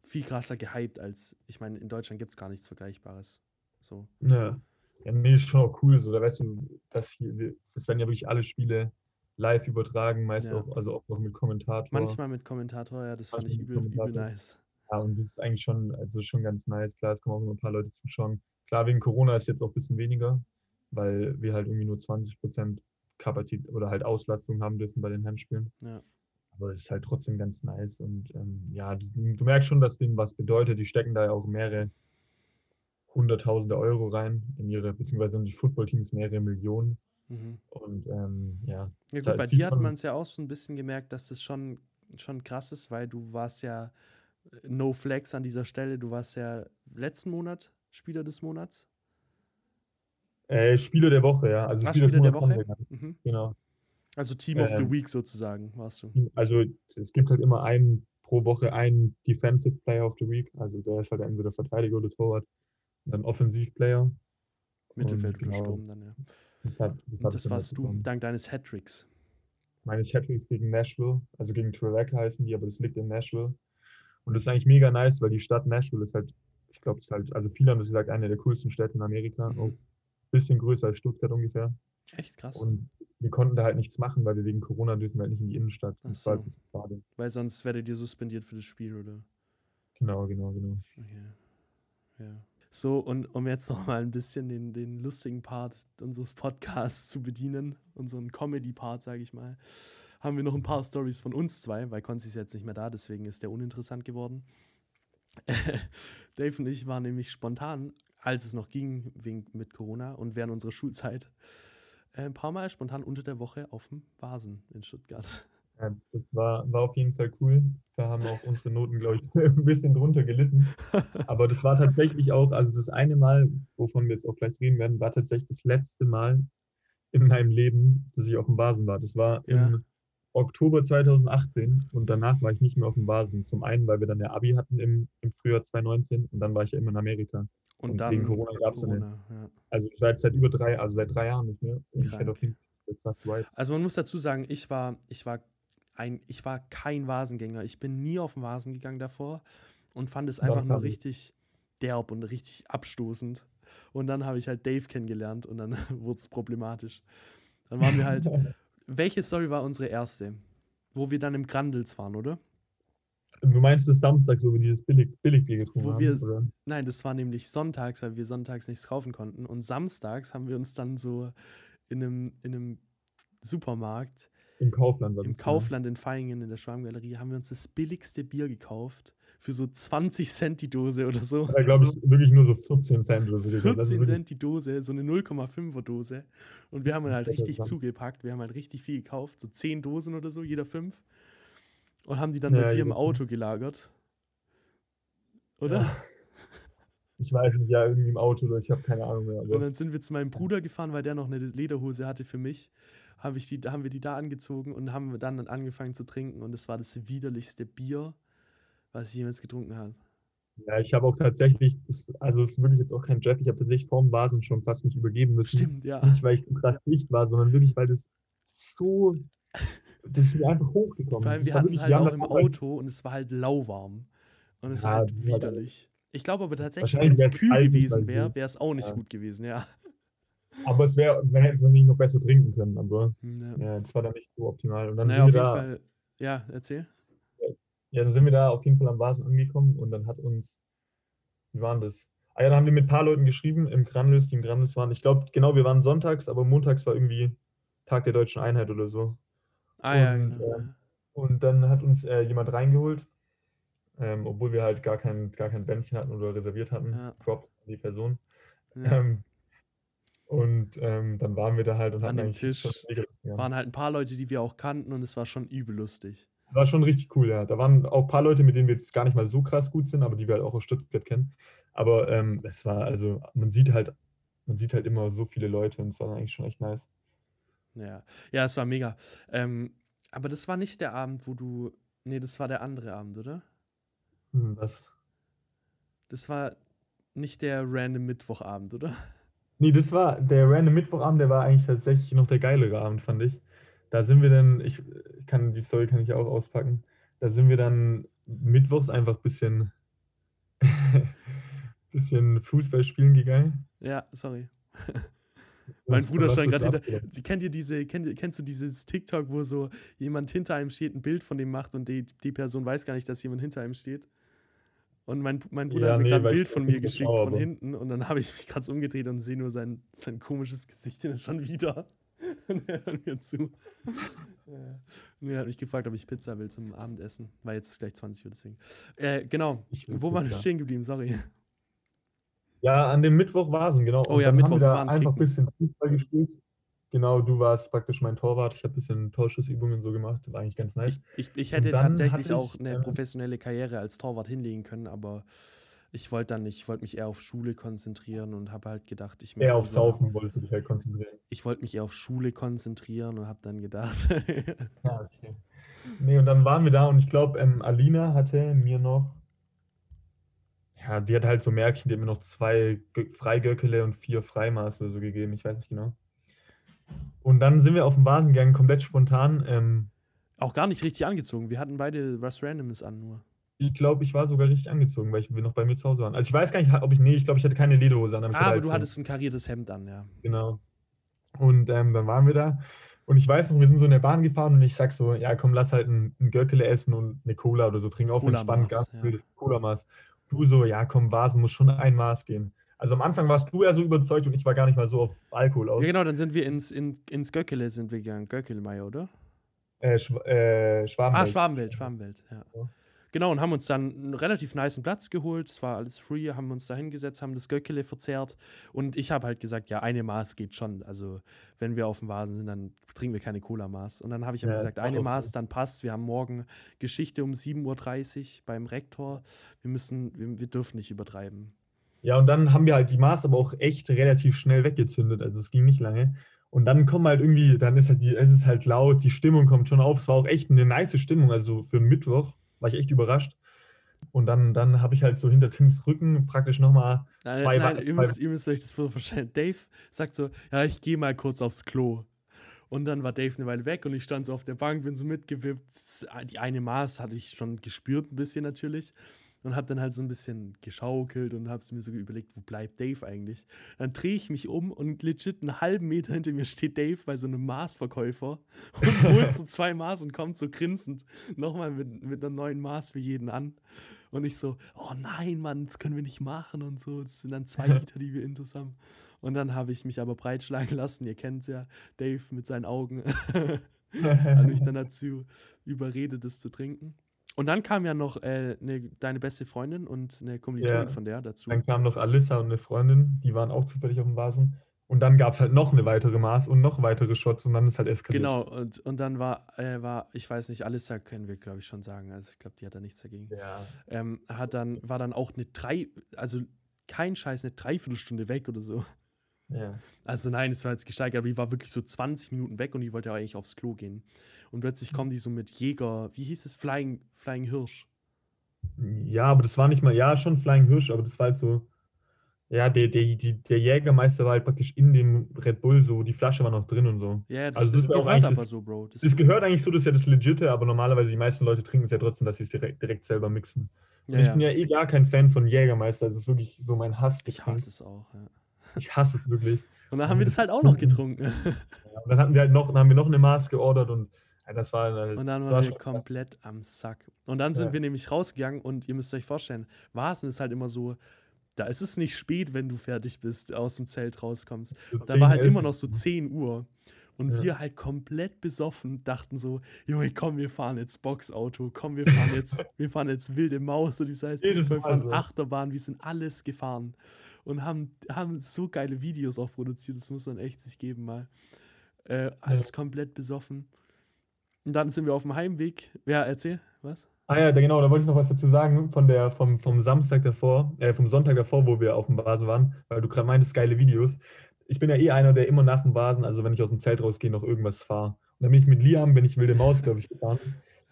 viel krasser gehypt als, ich meine, in Deutschland gibt es gar nichts Vergleichbares. So. Ja. ja, nee, ist schon auch cool. So, da weißt du, dass hier, es werden ja wirklich alle Spiele live übertragen, meist Ja. auch, also auch noch mit Kommentator. Manchmal mit Kommentator, ja, das fand ich übel, übel nice. Ja, und das ist eigentlich schon, also schon ganz nice. Klar, es kommen auch immer ein paar Leute zuschauen. Klar, wegen Corona ist jetzt auch ein bisschen weniger, weil wir halt irgendwie nur 20% Kapazität oder halt Auslastung haben dürfen bei den Heimspielen. Ja. Aber es ist halt trotzdem ganz nice. Und ähm, ja, du merkst schon, dass denen was bedeutet. Die stecken da ja auch mehrere hunderttausende Euro rein in ihre, beziehungsweise in die Footballteams mehrere Millionen. Mhm. Und ähm, ja, Ja, gut, bei dir hat man es ja auch so ein bisschen gemerkt, dass das schon, schon krass ist, weil du warst ja äh, No Flex an dieser Stelle. Du warst ja letzten Monat Spieler des Monats. Äh, Spieler der Woche, ja. Also Ah, Spieler Spieler der Woche? Mhm. Genau. Also Team of the Ähm, Week sozusagen warst du. Also es gibt halt immer einen pro Woche einen Defensive Player of the Week. Also der ist halt entweder Verteidiger oder Torwart. Und dann Offensivplayer. Mittelfeld und oder genau, Sturm dann, ja. Das, hat, das, Und das warst halt du, dank deines Hattricks. Meine Chatwicks gegen Nashville, also gegen Trevec heißen die, aber das liegt in Nashville. Und das ist eigentlich mega nice, weil die Stadt Nashville ist halt, ich glaube, es ist halt, also viele haben das gesagt, eine der coolsten Städte in Amerika. Mhm. Bisschen größer als Stuttgart ungefähr. Echt krass. Und wir konnten da halt nichts machen, weil wir wegen Corona dürfen wir halt nicht in die Innenstadt. Das war halt so. ein bisschen schade. weil sonst werdet ihr suspendiert für das Spiel, oder? Genau, genau, genau. Okay. Ja. So, und um jetzt noch mal ein bisschen den, den lustigen Part unseres Podcasts zu bedienen, unseren Comedy-Part, sage ich mal, haben wir noch ein paar Stories von uns zwei, weil Konzi ist jetzt nicht mehr da, deswegen ist der uninteressant geworden. Dave und ich waren nämlich spontan, als es noch ging, wegen, mit Corona und während unserer Schulzeit, äh, ein paar Mal spontan unter der Woche auf dem Vasen in Stuttgart. Ja, das war, war auf jeden Fall cool. Da haben auch unsere Noten, glaube ich, ein bisschen drunter gelitten. Aber das war tatsächlich auch, also das eine Mal, wovon wir jetzt auch gleich reden werden, war tatsächlich das letzte Mal in meinem Leben, dass ich auf dem Vasen war. Das war Ja. im Oktober 2018 und danach war ich nicht mehr auf dem Vasen. Zum einen, weil wir dann der Abi hatten im, im Frühjahr 2019 und dann war ich ja immer in Amerika. Und, Und dann wegen Corona gab's dann Corona, ja. Also jetzt seit über drei, also seit drei Jahren nicht mehr. Also man muss dazu sagen, ich war, ich war ein, ich war kein Vasengänger. Ich bin nie auf den Vasen gegangen davor und fand es einfach nur richtig derb und richtig abstoßend. Und dann habe ich halt Dave kennengelernt und dann wurde es problematisch. Dann waren wir halt. welche Story war unsere erste? Wo wir dann im Grandels waren, oder? Du meinst das Samstag, wo wir dieses Billig, Billigbier getrunken Wo haben? wir- oder? Nein, das war nämlich sonntags, weil wir sonntags nichts kaufen konnten. Und samstags haben wir uns dann so in einem, in einem Supermarkt Im Kaufland war im das, ne? Kaufland in Feingen in der Schwarmgalerie haben wir uns das billigste Bier gekauft. Für so 20 Cent die Dose oder so. Da glaube ich wirklich nur so 14 Cent oder so. gekostet. Also 14 wirklich- Cent die Dose, so eine 0,5er Dose. Und wir haben halt richtig zugepackt. Wir haben halt richtig viel gekauft, so 10 Dosen oder so, jeder 5. Und haben die dann Ja, bei dir im Auto gelagert. Oder? Ja. Ich weiß nicht, ja, irgendwie im Auto oder ich habe keine Ahnung mehr. Und dann sind wir zu meinem Bruder gefahren, weil der noch eine Lederhose hatte für mich. Hab ich die, haben wir die da angezogen und haben dann angefangen zu trinken. Und es war das widerlichste Bier, was ich jemals getrunken habe. ja, ich habe auch tatsächlich, das, also es ist wirklich jetzt auch kein Jeff, ich habe tatsächlich vorm Vasen schon fast mich übergeben müssen. Stimmt, ja. Nicht, weil ich so krass dicht war, sondern wirklich, weil das so, das ist mir einfach hochgekommen. Vor allem, wir war hatten es halt auch im Auto und es war halt lauwarm. Und es war Ja, halt ist halt- widerlich. Ich glaube aber tatsächlich, wenn es kühl gewesen wäre, wäre es auch nicht Ja. gut gewesen, ja. Aber es wäre, wir hätten es nicht noch besser trinken können, aber Ja. ja, das war dann nicht so optimal. Und dann Naja, auf sind jeden wir da, Fall. Ja, erzähl. ja, dann sind wir da auf jeden Fall am Vasen angekommen und dann hat uns, wie waren das? Ah ja, dann haben wir mit ein paar Leuten geschrieben im Granlis, die im Granlis waren. Ich glaube, genau, wir waren sonntags, aber montags war irgendwie Tag der deutschen Einheit oder so. Ah ja, Und, genau. ähm, Und dann hat uns äh, jemand reingeholt, ähm, obwohl wir halt gar kein, gar kein Bändchen hatten oder reserviert hatten. Ja. Props an die Person. ja. Ähm, und ähm, dann waren wir da halt und An hatten dem Tisch schon ja. Waren halt ein paar Leute, die wir auch kannten und es war schon übel lustig. Das war schon richtig cool, ja. Da waren auch ein paar Leute, mit denen wir jetzt gar nicht mal so krass gut sind, aber die wir halt auch aus Stuttgart kennen. Aber ähm, es war, also man sieht halt, man sieht halt immer so viele Leute und es war eigentlich schon echt nice. Ja, ja, es war mega. Ähm, aber das war nicht der Abend, wo du. Nee, das war der andere Abend, oder? Hm, Das, Das war nicht der random Mittwochabend, oder? nee, das war der random Mittwochabend, der war eigentlich tatsächlich noch der geilere Abend, fand ich. Da sind wir dann, ich ich kann, die Story kann ich auch auspacken. Da sind wir dann mittwochs einfach ein bisschen, bisschen Fußball spielen gegangen. Ja, sorry. Mein Bruder stand gerade hinter. Kennt ihr diese, kennt, kennst du dieses TikTok, wo so jemand hinter einem steht, ein Bild von dem macht und die, die Person weiß gar nicht, dass jemand hinter einem steht? Und mein, mein Bruder Ja, hat mir nee, gerade ein Bild von mir geschickt, von hinten, und dann habe ich mich gerade so umgedreht und sehe nur sein, sein komisches Gesicht schon wieder. Und er hört mir zu. Ja. Und er hat mich gefragt, ob ich Pizza will zum Abendessen, weil jetzt ist gleich 20 Uhr, deswegen. Äh, genau. Wo waren wir stehen geblieben? Sorry. Ja, an dem Mittwoch Vasen, genau. Oh ja, Mittwoch, haben wir da waren einfach ein bisschen Fußball gespielt. Genau, du warst praktisch mein Torwart. Ich habe ein bisschen Torschussübungen so gemacht. War eigentlich ganz nice. Ich, ich, ich hätte tatsächlich hatte auch ich, eine ähm, professionelle Karriere als Torwart hinlegen können, aber ich wollte dann nicht, ich wollte mich eher auf Schule konzentrieren und habe halt gedacht, ich Eher möchte auf lieber- Saufen wolltest du dich halt konzentrieren. Ich wollte mich eher auf Schule konzentrieren und habe dann gedacht, Ja, okay. Nee, und dann waren wir da und ich glaube, ähm, Alina hatte mir noch, ja, sie hat halt so Märkchen, die hat mir noch zwei Gö- Freigöckele und vier Freimaß oder so gegeben, ich weiß nicht genau. Und dann sind wir auf den Vasen gegangen, komplett spontan. Ähm, auch gar nicht richtig angezogen. Wir hatten beide was Randoms an nur. ich glaube, ich war sogar richtig angezogen, weil ich noch bei mir zu Hause waren. Also ich weiß gar nicht, ob ich, nee, ich glaube, ich hatte keine Lederhose an. aber Ah, aber halt du hattest ein kariertes Hemd an, ja. Genau. Und ähm, dann waren wir da. Und ich weiß noch, wir sind so in der Bahn gefahren und ich sag so, ja komm, lass halt ein, ein Göckele essen und eine Cola oder so trinken. Auf Cola-Maß, entspannt, ganz ja. Cola-Maß. Du so, ja komm, Vasen muss schon ein Maß gehen. Also am Anfang warst du ja so überzeugt und ich war gar nicht mal so auf Alkohol aus. Ja, genau, dann sind wir ins, in, ins Göckele sind wir gegangen. Göckelemeier, oder? Äh, Schw äh, Schwabenwelt. Ah, Schwabenwelt, Schwabenwelt, ja. Ja. Genau, und haben uns dann einen relativ niceen Platz geholt. Es war alles free, haben uns da hingesetzt, haben das Göckele verzehrt. Und ich habe halt gesagt, ja, eine Maß geht schon. Also, wenn wir auf dem Vasen sind, dann trinken wir keine Cola-Maß. Und dann habe ich Ja, gesagt, eine Maß, dann passt. Wir haben morgen Geschichte um 7.30 Uhr beim Rektor. Wir müssen, wir, wir dürfen nicht übertreiben. Ja, und dann haben wir halt die Maß aber auch echt relativ schnell weggezündet. Also es ging nicht lange. Und dann kommen halt irgendwie, dann ist halt die, es ist halt laut, die Stimmung kommt schon auf. Es war auch echt eine nice Stimmung. Also für einen Mittwoch war ich echt überrascht. Und dann, dann habe ich halt so hinter Tims Rücken praktisch nochmal Zwei nein ihr, müsst, ihr müsst euch das vorstellen. Dave sagt so, ja, ich gehe mal kurz aufs Klo. Und dann war Dave eine Weile weg und ich stand so auf der Bank, bin so mitgewippt. Die eine Maß hatte ich schon gespürt, ein bisschen natürlich. Und habe dann halt so ein bisschen geschaukelt und habe mir so überlegt, wo bleibt Dave eigentlich? Dann drehe ich mich um und legit einen halben Meter hinter mir steht Dave bei so einem Maßverkäufer und holt so zwei Maß und kommt so grinsend nochmal mit, mit einer neuen Maß für jeden an. Und ich so, oh nein, Mann, das können wir nicht machen und so. Das sind dann zwei Liter, die wir intus haben. Und dann habe ich mich aber breitschlagen lassen. Ihr kennt ja, Dave mit seinen Augen hat mich dann dazu überredet, das zu trinken. Und dann kam ja noch äh, ne, deine beste Freundin und eine Kommilitonin Ja. von der dazu. Dann kam noch Alissa und eine Freundin, die waren auch zufällig auf dem Vasen. Und dann gab es halt noch eine weitere Maß und noch weitere Shots und dann ist halt eskaliert. Genau, und, und dann war, äh, war, ich weiß nicht, Alissa können wir, glaube ich, schon sagen. Also ich glaube, die hat da nichts dagegen. Ja. Ähm, hat dann, war dann auch eine drei, also kein Scheiß, eine Dreiviertelstunde weg oder so. Ja. Also nein, es war jetzt gesteigert, aber die war wirklich so 20 Minuten weg und die wollte ja eigentlich aufs Klo gehen. Und plötzlich kommen die so mit Jäger, wie hieß es, Flying, Flying Hirsch. Ja, aber das war nicht mal, ja, schon Flying Hirsch, aber das war halt so, ja, der, der, die, der Jägermeister war halt praktisch in dem Red Bull so, die Flasche war noch drin und so. Ja, das, Also das das gehört eigentlich- aber so, Bro. Das, Es gehört eigentlich so, das ist ja das Legite, aber normalerweise die meisten Leute trinken es ja trotzdem, dass sie es direkt, direkt selber mixen. Ja, ich ja. bin ja eh gar kein Fan von Jägermeister, das ist wirklich so mein Hass. Ich hasse es auch, ja. Ich hasse es wirklich. Und dann haben wir das halt auch noch getrunken. Ja, und dann hatten wir halt noch, dann haben wir noch eine Maß geordert und ja, das war halt, Und dann waren wir schon krass. komplett am Sack. Und dann sind Ja. wir nämlich rausgegangen und ihr müsst euch vorstellen, Vasen ist halt immer so, da ist es nicht spät, wenn du fertig bist, aus dem Zelt rauskommst. So Da 10, war halt 11 immer noch so 10 Uhr. Und Ja. wir halt komplett besoffen dachten so, Junge, komm, wir fahren jetzt Boxauto, komm, wir fahren jetzt, wir fahren jetzt wilde Maus und heißt, Jedes wir fahren. Achterbahn, wir sind alles gefahren und haben, haben so geile Videos auch produziert, das muss man echt sich geben mal. Äh, alles komplett besoffen. Und dann sind wir auf dem Heimweg. Ja, erzähl, was? Ah ja, genau, da wollte ich noch was dazu sagen von der, vom, vom Samstag davor, äh, vom Sonntag davor, wo wir auf dem Vasen waren, weil du gerade meintest, geile Videos. Ich bin ja eh einer, der immer nach dem Vasen, also wenn ich aus dem Zelt rausgehe, noch irgendwas fahre. Und dann bin ich mit Liam, bin ich Wilde Maus, glaube ich, gefahren.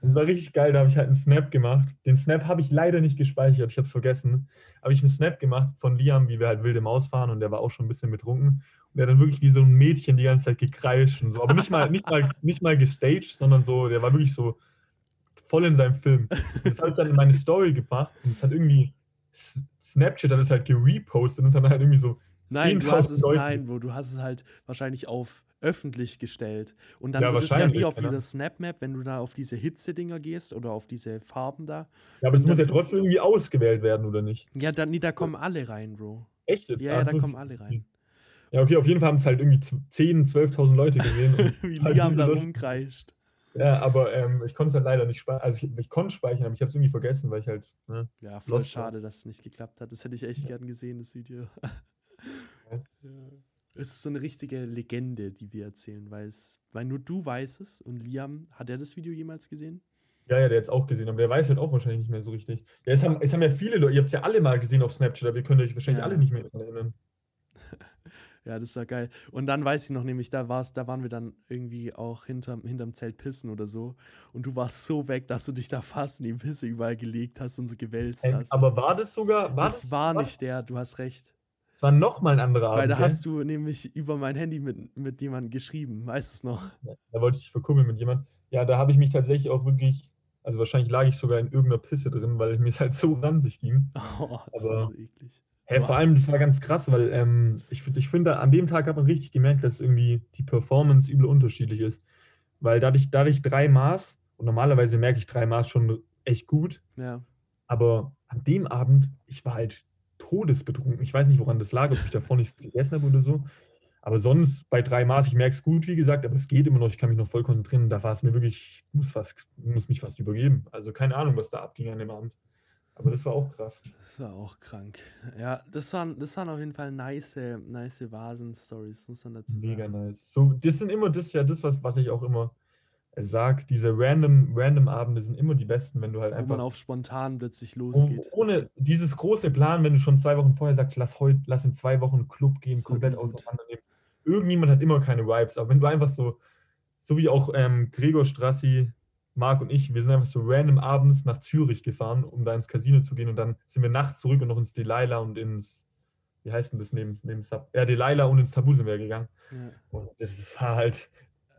Es war richtig geil, da habe ich halt einen Snap gemacht. Den Snap habe ich leider nicht gespeichert, ich habe es vergessen. Habe ich einen Snap gemacht von Liam, wie wir halt Wilde Maus fahren und der war auch schon ein bisschen betrunken. Und der hat dann wirklich wie so ein Mädchen die ganze Zeit gekreischt und so. Aber nicht mal, nicht mal, nicht mal gestaged, sondern so, der war wirklich so voll in seinem Film. Das habe ich dann in meine Story gebracht und es hat irgendwie Snapchat hat es halt gerepostet und es hat dann halt irgendwie so Nein, du 10.000 hast es, Leute. nein, Bro, du hast es halt wahrscheinlich auf öffentlich gestellt. Und dann Ja, wird es ja wie auf genau. dieser Snap-Map, wenn du da auf diese Hitze-Dinger gehst oder auf diese Farben da. Ja, aber es muss ja trotzdem irgendwie ausgewählt werden, oder nicht? Ja, dann, nee, da kommen alle rein, Bro. Echt jetzt? Ja, Ah, ja, das da kommen alle rein. Ja, okay, auf jeden Fall haben es halt irgendwie z- 10.000, 12.000 Leute gesehen. Wie halt Liam da rumkreischt. Ja, aber ähm, ich konnte es halt leider nicht speichern. Also ich, ich konnte speichern, aber ich habe es irgendwie vergessen, weil ich halt. Ne? Ja, voll Lost war. schade, dass es nicht geklappt hat. Das hätte ich echt gern gesehen, das Video. Es ist so eine richtige Legende, die wir erzählen, weil es, weil nur du weißt es und Liam, hat er das Video jemals gesehen? Ja, ja, der hat es auch gesehen, aber der weiß halt auch wahrscheinlich nicht mehr so richtig. Ja, es haben, es haben ja viele Leute, ihr habt es ja alle mal gesehen auf Snapchat, aber ihr könnt euch wahrscheinlich Ja. alle nicht mehr erinnern. Ja, das war geil. Und dann weiß ich noch nämlich, da war's, da waren wir dann irgendwie auch hinterm, hinterm Zelt pissen oder so. Und du warst so weg, dass du dich da fast in die Pisse überall gelegt hast und so gewälzt hast. aber war das sogar. War das, war nicht der, du hast recht. Es war nochmal ein anderer Abend. Weil da hast du nämlich über mein Handy mit, mit jemandem geschrieben, weißt du es noch? Da wollte ich dich verkuppeln mit jemandem. Ja, da habe ich mich tatsächlich auch wirklich. Also wahrscheinlich lag ich sogar in irgendeiner Pisse drin, weil mir es halt so ranzig ging. Oh, das war Aber- so eklig. Hä, Boah. vor allem, das war ganz krass, weil ähm, ich, ich finde, an dem Tag hat man richtig gemerkt, dass irgendwie die Performance übel unterschiedlich ist. Weil dadurch, dadurch drei Maß, und normalerweise merke ich drei Maß schon echt gut, Ja. aber an dem Abend, ich war halt todesbetrunken. Ich weiß nicht, woran das lag, ob ich davor nichts gegessen habe oder so. Aber sonst bei drei Maß, ich merke es gut, wie gesagt, aber es geht immer noch, ich kann mich noch voll konzentrieren. Da war es mir wirklich, ich muss, fast, muss mich fast übergeben. Also keine Ahnung, was da abging an dem Abend. Aber das war auch krass. Das war auch krank. Ja, das waren, das waren auf jeden Fall nice, nice Vasen-Stories, muss man dazu sagen. Mega nice. So, das sind immer das ja das, was, was ich auch immer sage. Diese random, random Abende sind immer die besten, wenn du halt Wo man einfach auf spontan plötzlich losgeht. ohne dieses große Plan, wenn du schon zwei Wochen vorher sagst, lass heute, lass in zwei Wochen Club gehen, So komplett auseinandernehmen. Irgendjemand hat immer keine Vibes, aber wenn du einfach so, so wie auch ähm, Gregor Strassi, Marc und ich, wir sind einfach so random abends nach Zürich gefahren, um da ins Casino zu gehen und dann sind wir nachts zurück und noch ins Delilah und ins, wie heißt denn das neben, neben Sab, ja, Delilah und ins Tabu sind wir gegangen. Ja. Und das war halt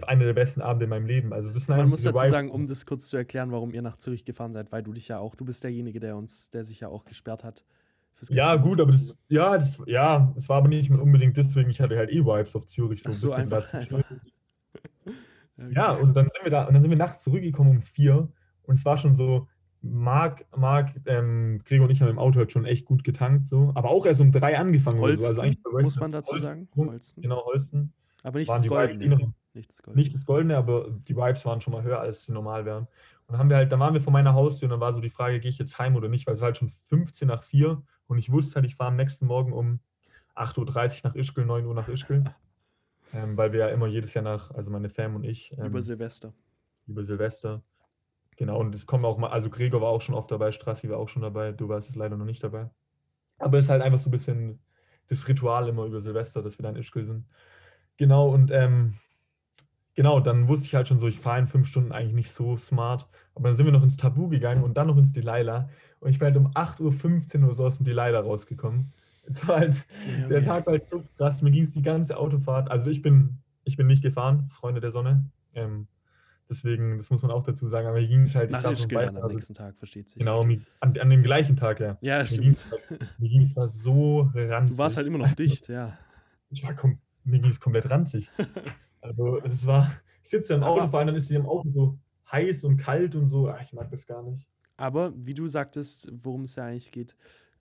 einer der besten Abende in meinem Leben. Also das Man muss dazu sagen, um das kurz zu erklären, warum ihr nach Zürich gefahren seid, weil du dich ja auch, du bist derjenige, der uns, der sich ja auch gesperrt hat. fürs Ja, gut, aber das, ja, das, ja, es war aber nicht unbedingt deswegen, ich hatte halt eh Vibes auf Zürich. Ach ein so, bisschen einfach, einfach. Ja, und dann sind wir da, und dann sind wir nachts zurückgekommen um vier und es war schon so, Marc, Marc, ähm, Gregor und ich haben im Auto halt schon echt gut getankt, so, aber auch erst um drei angefangen oder so. Holsten, Also eigentlich muss man dazu Holsten, sagen. Holsten. Genau, Holsten. Aber nicht das Goldene. Nicht das Goldene. Nicht das Goldene, aber die Vibes waren schon mal höher, als sie normal wären. Und dann haben wir halt, dann waren wir vor meiner Haustür und dann war so die Frage, gehe ich jetzt heim oder nicht, weil es war halt schon 15 nach 4 und ich wusste halt, ich fahre am nächsten Morgen um 8.30 Uhr nach Ischgl, 9 Uhr nach Ischgl. ähm, weil wir ja immer jedes Jahr nach, also meine Fam und ich, ähm, Über Silvester. über Silvester. Genau, und es kommen auch mal, also Gregor war auch schon oft dabei, Strassi war auch schon dabei, du warst es leider noch nicht dabei. Aber es ist halt einfach so ein bisschen das Ritual immer über Silvester, dass wir da in Ischgl sind. Genau, und ähm, genau, dann wusste ich halt schon so, ich fahre in fünf Stunden eigentlich nicht so smart. Aber dann sind wir noch ins Tabu gegangen und dann noch ins Delilah. Und ich bin halt um 8.15 Uhr oder so aus dem Delilah rausgekommen. Es war halt, Ja, der okay. Tag war halt so krass, mir ging es die ganze Autofahrt. Also ich bin, ich bin nicht gefahren, Freunde der Sonne. Ähm, deswegen, das muss man auch dazu sagen, aber mir ging es halt, Nach Ischgl am nächsten Tag, versteht sich. Genau, an, an dem gleichen Tag, ja. Ja, Mir stimmt. ging es mir ging's da so ranzig. Du warst halt immer noch dicht, ja. Ich war kom mir ging es komplett ranzig. Also es war, ich sitze im Auto, Aber- vor allem dann ist sie im Auto so heiß und kalt und so. Ah, ich mag das gar nicht. Aber wie du sagtest, worum es ja eigentlich geht,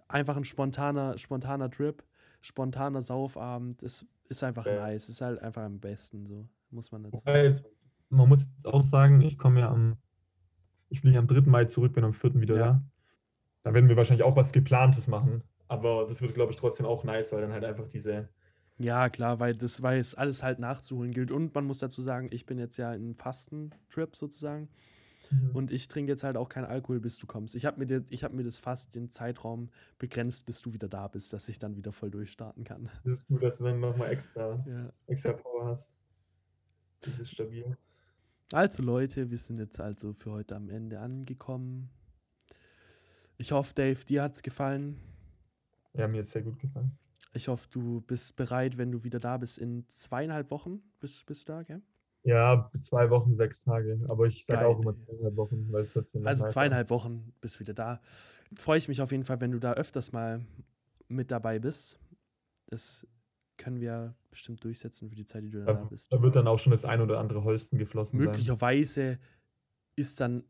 einfach ein spontaner, spontaner Trip, spontaner Saufabend, das ist einfach Ja. nice, ist halt einfach am besten, so muss man dazu sagen. Man muss jetzt auch sagen, ich komme ja am, ich fliege am 3. Mai zurück, bin am 4. wieder Ja. da. Da werden wir wahrscheinlich auch was Geplantes machen. Aber das wird, glaube ich, trotzdem auch nice, weil dann halt einfach diese. Ja, klar, weil das, weil es alles halt nachzuholen gilt. Und man muss dazu sagen, ich bin jetzt ja in Fastentrip sozusagen. Und ich trinke jetzt halt auch keinen Alkohol, bis du kommst. Ich habe mir, ich hab mir das fast den Zeitraum begrenzt, bis du wieder da bist, dass ich dann wieder voll durchstarten kann. Das ist gut, dass du dann nochmal extra, Ja. extra Power hast. Das ist stabil. Also Leute, wir sind jetzt also für heute am Ende angekommen. Ich hoffe, Dave, dir hat es gefallen. Ja, mir hat sehr gut gefallen. Ich hoffe, du bist bereit, wenn du wieder da bist. In zweieinhalb Wochen bist, bist du da, gell? Ja, zwei Wochen, sechs Tage. Aber ich sage auch immer zweieinhalb Wochen, Also zweieinhalb Wochen bist du wieder da. Freue ich mich auf jeden Fall, wenn du da öfters mal mit dabei bist. Das können wir bestimmt durchsetzen für die Zeit, die du da Da, bist. da wird dann auch schon das ein oder andere Holsten geflossen sein. Möglicherweise ist dann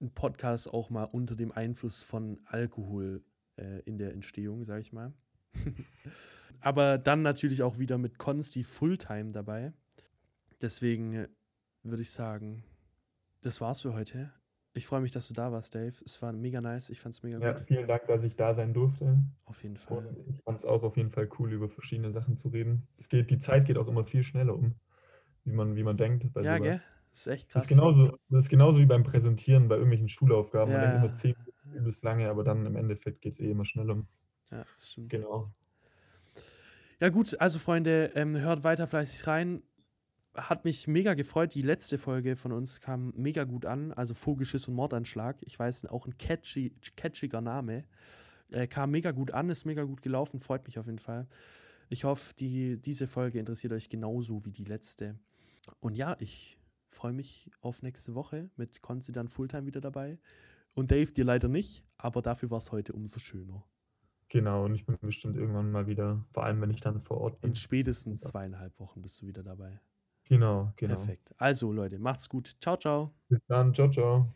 ein Podcast auch mal unter dem Einfluss von Alkohol äh, in der Entstehung, sage ich mal. Aber dann natürlich auch wieder mit Konsti Fulltime dabei. Deswegen äh, würde ich sagen, das war's für heute. Ich freue mich, dass du da warst, Dave. Es war mega nice. Ich fand es mega Ja, gut. vielen Dank, dass ich da sein durfte. Auf jeden Und Fall. ich fand es auch auf jeden Fall cool, über verschiedene Sachen zu reden. Es geht, die Zeit geht auch immer viel schneller um, wie man, wie man denkt. Bei Ja, sowas. gell? Das ist echt Das krass. ist, genauso, das ist genauso wie beim Präsentieren bei irgendwelchen Schulaufgaben. Ja, Man denkt immer zehn Minuten bis lange, aber dann im Endeffekt geht es eh immer schneller. Ja, stimmt. Genau. Ja, gut, also Freunde, ähm, hört weiter fleißig rein. Hat mich mega gefreut. Die letzte Folge von uns kam mega gut an. Also Vogelschiss und Mordanschlag. Ich weiß, auch ein catchy, catchiger Name. Äh, kam mega gut an, ist mega gut gelaufen, freut mich auf jeden Fall. Ich hoffe, die, diese Folge interessiert euch genauso wie die letzte. Und ja, ich freue mich auf nächste Woche mit Konzi dann Fulltime wieder dabei. Und Dave dir leider nicht, aber dafür war es heute umso schöner. Genau, und ich bin bestimmt irgendwann mal wieder, vor allem wenn ich dann vor Ort bin. In spätestens zweieinhalb Wochen bist du wieder dabei. Genau, genau. Perfekt. Also Leute, macht's gut. Ciao, ciao. Bis dann, ciao, ciao.